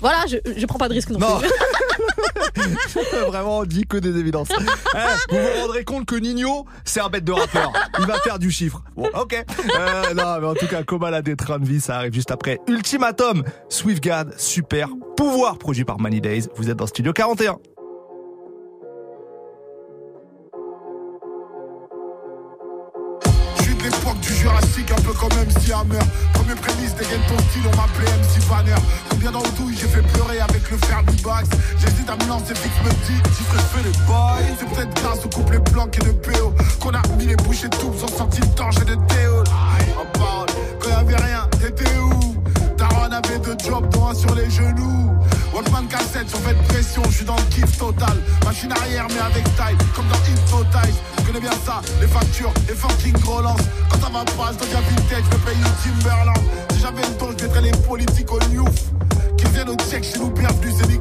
Voilà, je, je prends pas de risque non, Non. plus. Vraiment, on dit que des évidences. Eh, vous vous rendrez compte que Nino, c'est un bête de rappeur. Il va faire du chiffre. Bon, ok. Euh, non, mais en tout cas, Kobalade Train de vie, ça arrive juste après. Ultimatum, Swiftgad, super pouvoir produit par Many Days. Vous êtes dans Studio 41. Comme MC Hammer. Premier prémisse, dégaine ton style, on m'appelait MC Banner. Combien dans le douille j'ai fait pleurer avec le fer du Bax. J'hésite à me lancer, fixe me dit, si je fais les bails. C'est peut-être grâce au couple blanc et de PO qu'on a mis les bouchées doubles sans sorti le danger de Théo. En parole, quand y'avait rien, t'étais où? Taron avait deux jobs, dont un sur les genoux. Walkman cassette, sur de pression, je suis dans le kiff total. Machine arrière, mais avec taille, comme dans Hypnotize. Connais bien ça, les factures, les fucking relance. Quand ça va pas, je deviens vintage, je paye Timberland. Si j'avais le temps, je mettrais les politiques au Newf. Qui viennent au check chez nous, bienvenue, c'est des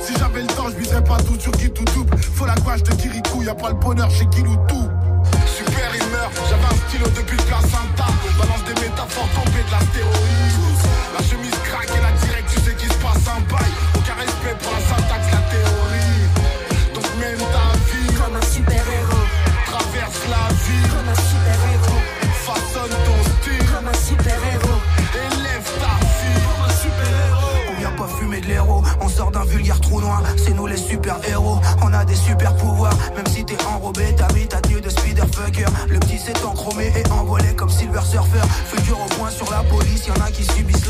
Si j'avais le temps, je miserais pas tout sur qui tout double. Faut la gouache de Kirikou, y a pas le bonheur chez Kilou tout. Super, il meurt, j'avais un stylo depuis le placenta. Balance des métaphores tombées de la stéroïde. La chemise craque et la direct, tu sais qu'il se passe un bail. Aucun respect pour la c'est nous les super héros, on a des super pouvoirs, même si t'es enrobé, ta vie, ta tenue de speeder fucker, le petit s'est enchromé et envolé comme Silver Surfer, futur au point sur la police, y'en a qui subissent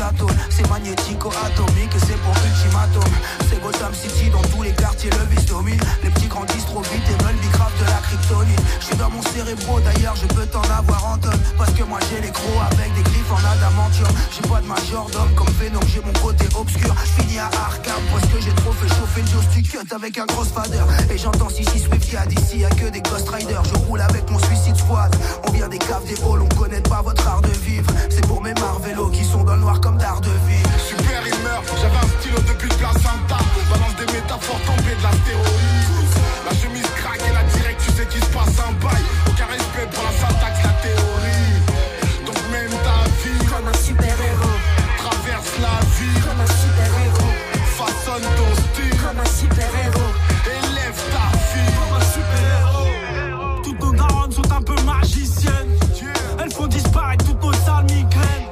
C'est magnético-atomique et c'est pour ultimatum. C'est Gotham City dans tous les quartiers, le vice domine. Les petits grandissent trop vite et veulent bicraft de la kryptonite. Je dans mon cérébro d'ailleurs, je peux t'en avoir en tonne. Parce que moi j'ai les crocs avec des griffes en adamantium. J'ai pas de majordome comme Venom, j'ai mon côté obscur. J'finis à Arkham parce que j'ai trop fait chauffer le cut avec un gros fader. Et j'entends si si Swift y'a d'ici, y'a que des Ghost Riders. Je roule avec mon suicide squad. On vient des caves, des halls, on connaît pas votre art de vivre. C'est pour mes Marvelos qui sont dans le noir comme d'art de vie. Super, il meurt. J'avais un stylo depuis le placenta. Balance des métaphores tombées de l'astéroïde. La chemise craque et la direct, tu sais qu'il se passe un bail. Aucun respect pour la syntaxe, la théorie. Donc mène ta vie comme un super-héros. Traverse la vie comme un super-héros. Façonne un super-héros. Élève ta fille un super-héros. Toutes nos darons sont un peu magiciennes. Elles font disparaître toutes nos sales migraines.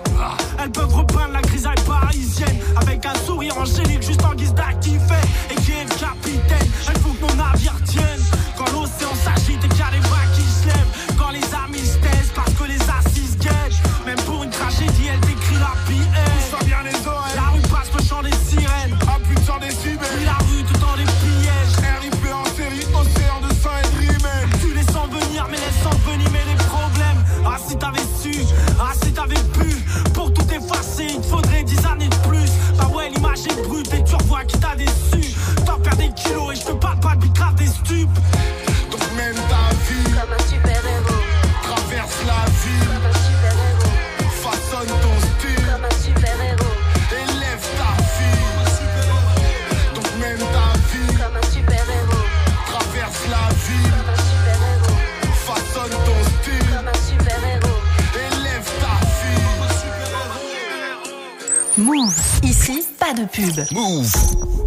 Elles peuvent repeindre la grisaille parisienne avec un sourire angélique juste en guise d'actifé. Et qui est le capitaine Elles font que nos navires tiennent. Pas de pub. Move.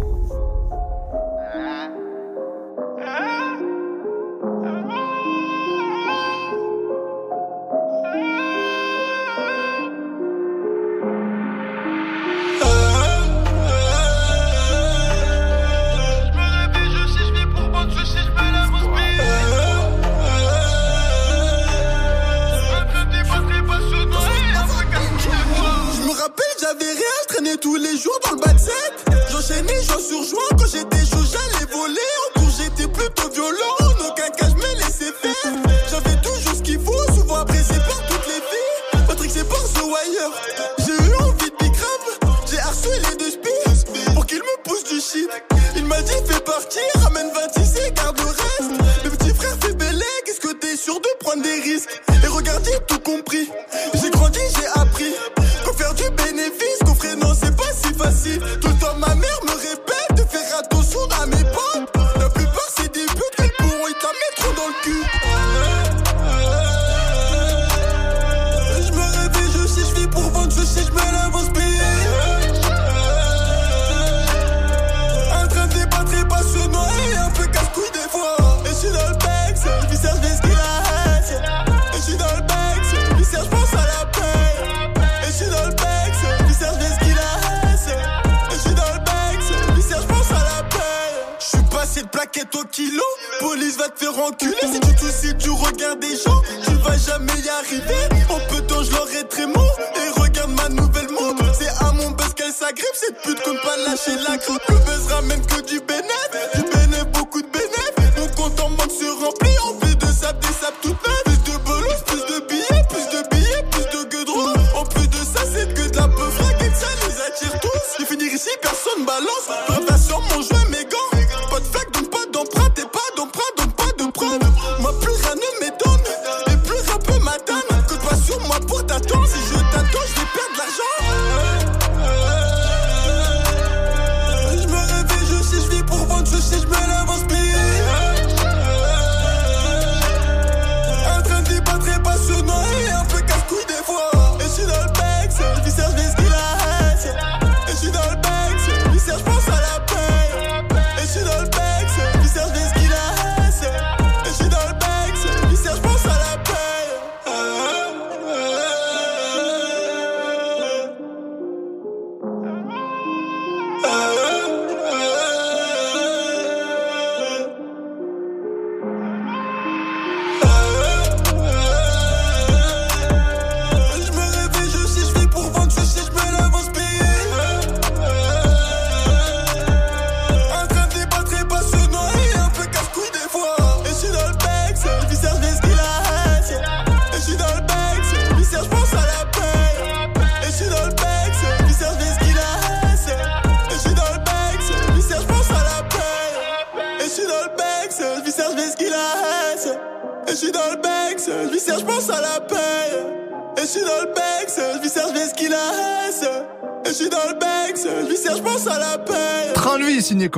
Signé.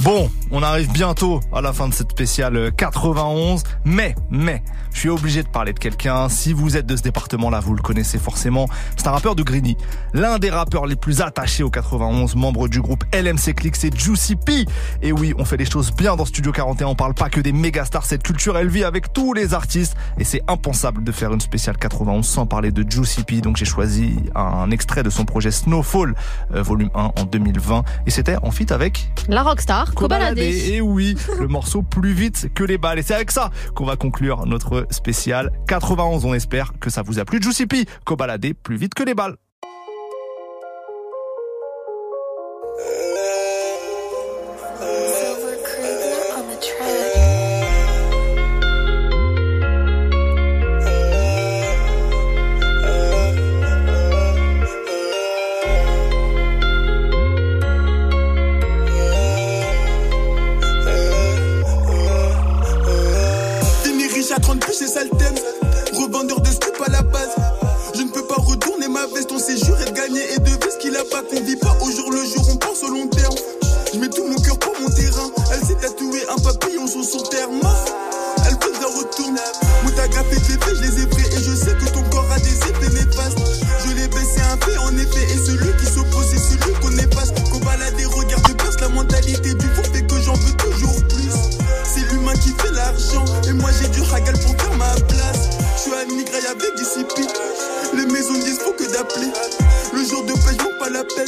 Bon, on arrive bientôt à la fin de cette spéciale 91, mais, mais, je suis obligé de parler de quelqu'un. Si vous êtes de ce département-là, vous le connaissez forcément. C'est un rappeur de Grigny. L'un des rappeurs les plus attachés au 91, membre du groupe LMC Click, c'est Juicy P. Et oui, on fait les choses bien dans Studio 41. On parle pas que des méga stars. Cette culture, elle vit avec tous les artistes. Et c'est impensable de faire une spéciale 91 sans parler de Juicy P. Donc j'ai choisi un extrait de son projet Snowfall, euh, volume 1 en 2020. Et c'était en feat avec La rockstar, Kobalade. et oui, le morceau plus vite que les balles. Et c'est avec ça qu'on va conclure notre spécial 91. On espère que ça vous a plu. Juicy P, Kobalade plus vite que les balles. De et de ce qu'il a pas qu'on vit pas au jour le jour, on pense au long terme. Je mets tout mon cœur pour mon terrain. Elle s'est tatouée un papillon sur son terme. Elle veut que je retourne. Mon tag a fait des faits, je les ai faits et je sais que ton corps a des effets néfastes. Je l'ai baissé un fait en effet et celui qui s'oppose c'est celui qu'on efface. Qu'on balade et regarde baisse la mentalité du fond fait que j'en veux toujours plus. C'est l'humain qui fait l'argent et moi j'ai du hagal pour faire ma place. Je suis à Nigraï avec discipline. Les maisons disent faut que d'appeler. Le jour de je manque pas l'appel.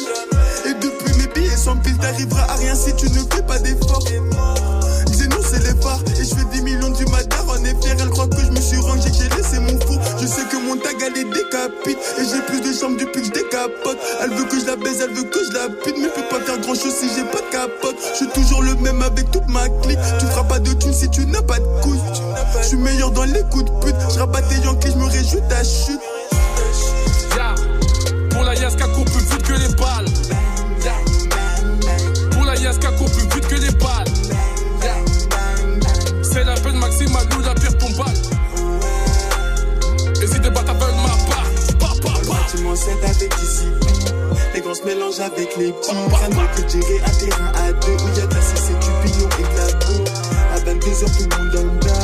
Et depuis mes billets sans pile, t'arriveras à rien si tu ne fais pas d'efforts. Dis-nous, c'est les phares. Et je fais 10 millions du matin en effet. Elle croit que je me suis rangé, j'ai laissé mon fou. Je sais que mon tag, elle est décapite. Et j'ai plus de chambres depuis que je décapote. Elle veut que je la baise, elle veut que je la pute. Mais je peux pas faire grand chose si j'ai pas de capote. Je suis toujours le même avec toute ma clique. Tu feras pas de thunes si tu n'as pas de couilles. Je suis meilleur dans les coups de pute. Je rabatte tes Yankees, je me réjouis ta chute. Ya, Pour la Yaska court plus vite que les balles. Ya. Pour la Yaska court plus vite que les balles. Ya. C'est la peine maximale ou la pire ton balle. Et si des bâtards veulent ma part, pa, pa, pa. bâtiment 7 avec discipline. Les grands se mélangent avec les petits. Rien que gérer un terrain à deux où y a de la cisse et du pignon et de la boue. À 22h, tout le monde dans le bar.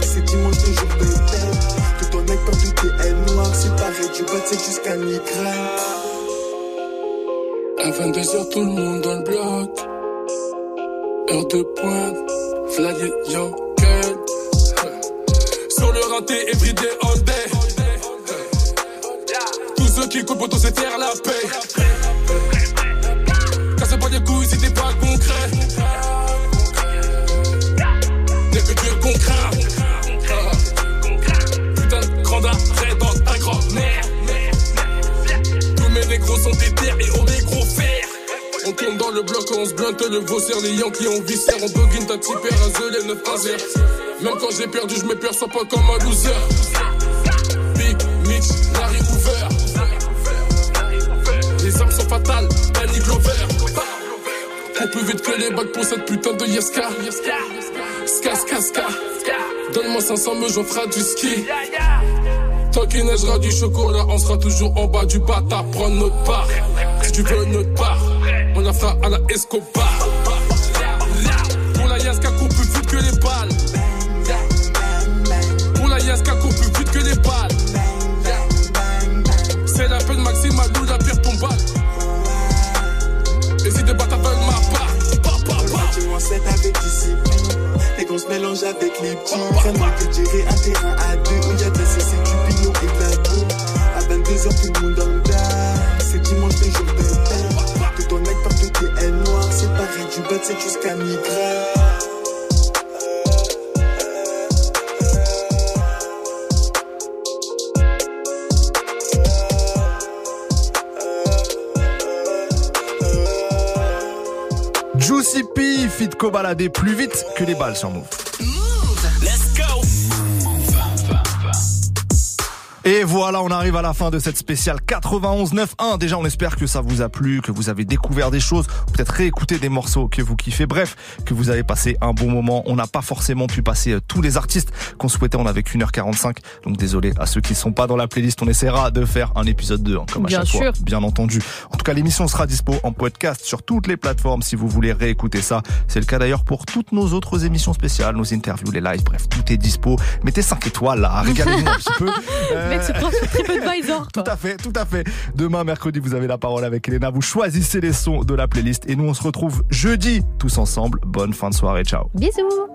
C'est dimanche, le jour de fête. Tout en mec partout t'es elle noire. C'est pareil, du bas, c'est jusqu'à Nigra. À 22h, tout le monde dans le bloc. Heure de pointe, Vlad Yankel. Sur le rinté, everyday all day. Tous ceux qui coupent pour se faire la paix. Le bloc, on se blinde le vaussaire, les Yankees on viscère, on buguine ta type un les 9 à 0. Même quand j'ai perdu, je me perçois pas comme un loser. Big Mitch, Larry Hoover. Les armes sont fatales, Danny Glover. On plus vite que les bacs pour cette putain de Yeska. Ska, ska, ska. Donne-moi 500 me j'en ferai du ski. Tant qu'il neigera du chocolat, on sera toujours en bas du bâtard. Prendre notre part. Si tu veux notre part, fera à la Escobar. Pour la Yaska, court plus vite que les balles. Pour la Yaska, court plus vite que les balles. C'est la peine maximale ou la pire ton balle. Et si des bâtards veulent ma part, pa, pa, pa. Bâtiment 7 avec discipline. Les grands se mélangent avec les petits. Mieux que de gérer un terrain à deux où y a de la jusqu'à Nigra. Juicy P, fit Kobalade plus vite que les balles sur Move. Et voilà, on arrive à la fin de cette spéciale 91.9.1. Déjà, on espère que ça vous a plu, que vous avez découvert des choses, peut-être réécouté des morceaux que vous kiffez. Bref, que vous avez passé un bon moment. On n'a pas forcément pu passer euh, tous les artistes qu'on souhaitait. On avait qu'une heure 45. Donc désolé à ceux qui sont pas dans la playlist. On essaiera de faire un épisode 2, hein, comme à Bien chaque fois. sûr. Bien entendu. En tout cas, l'émission sera dispo en podcast sur toutes les plateformes si vous voulez réécouter ça. C'est le cas d'ailleurs pour toutes nos autres émissions spéciales, nos interviews, les lives. Bref, tout est dispo. Mettez 5 étoiles là. Régalez-nous un petit peu. Le sur TripAdvisor. Tout à fait, tout à fait. Demain, mercredi, vous avez la parole avec Elena. Vous choisissez les sons de la playlist et nous, on se retrouve jeudi tous ensemble. Bonne fin de soirée. Ciao. Bisous.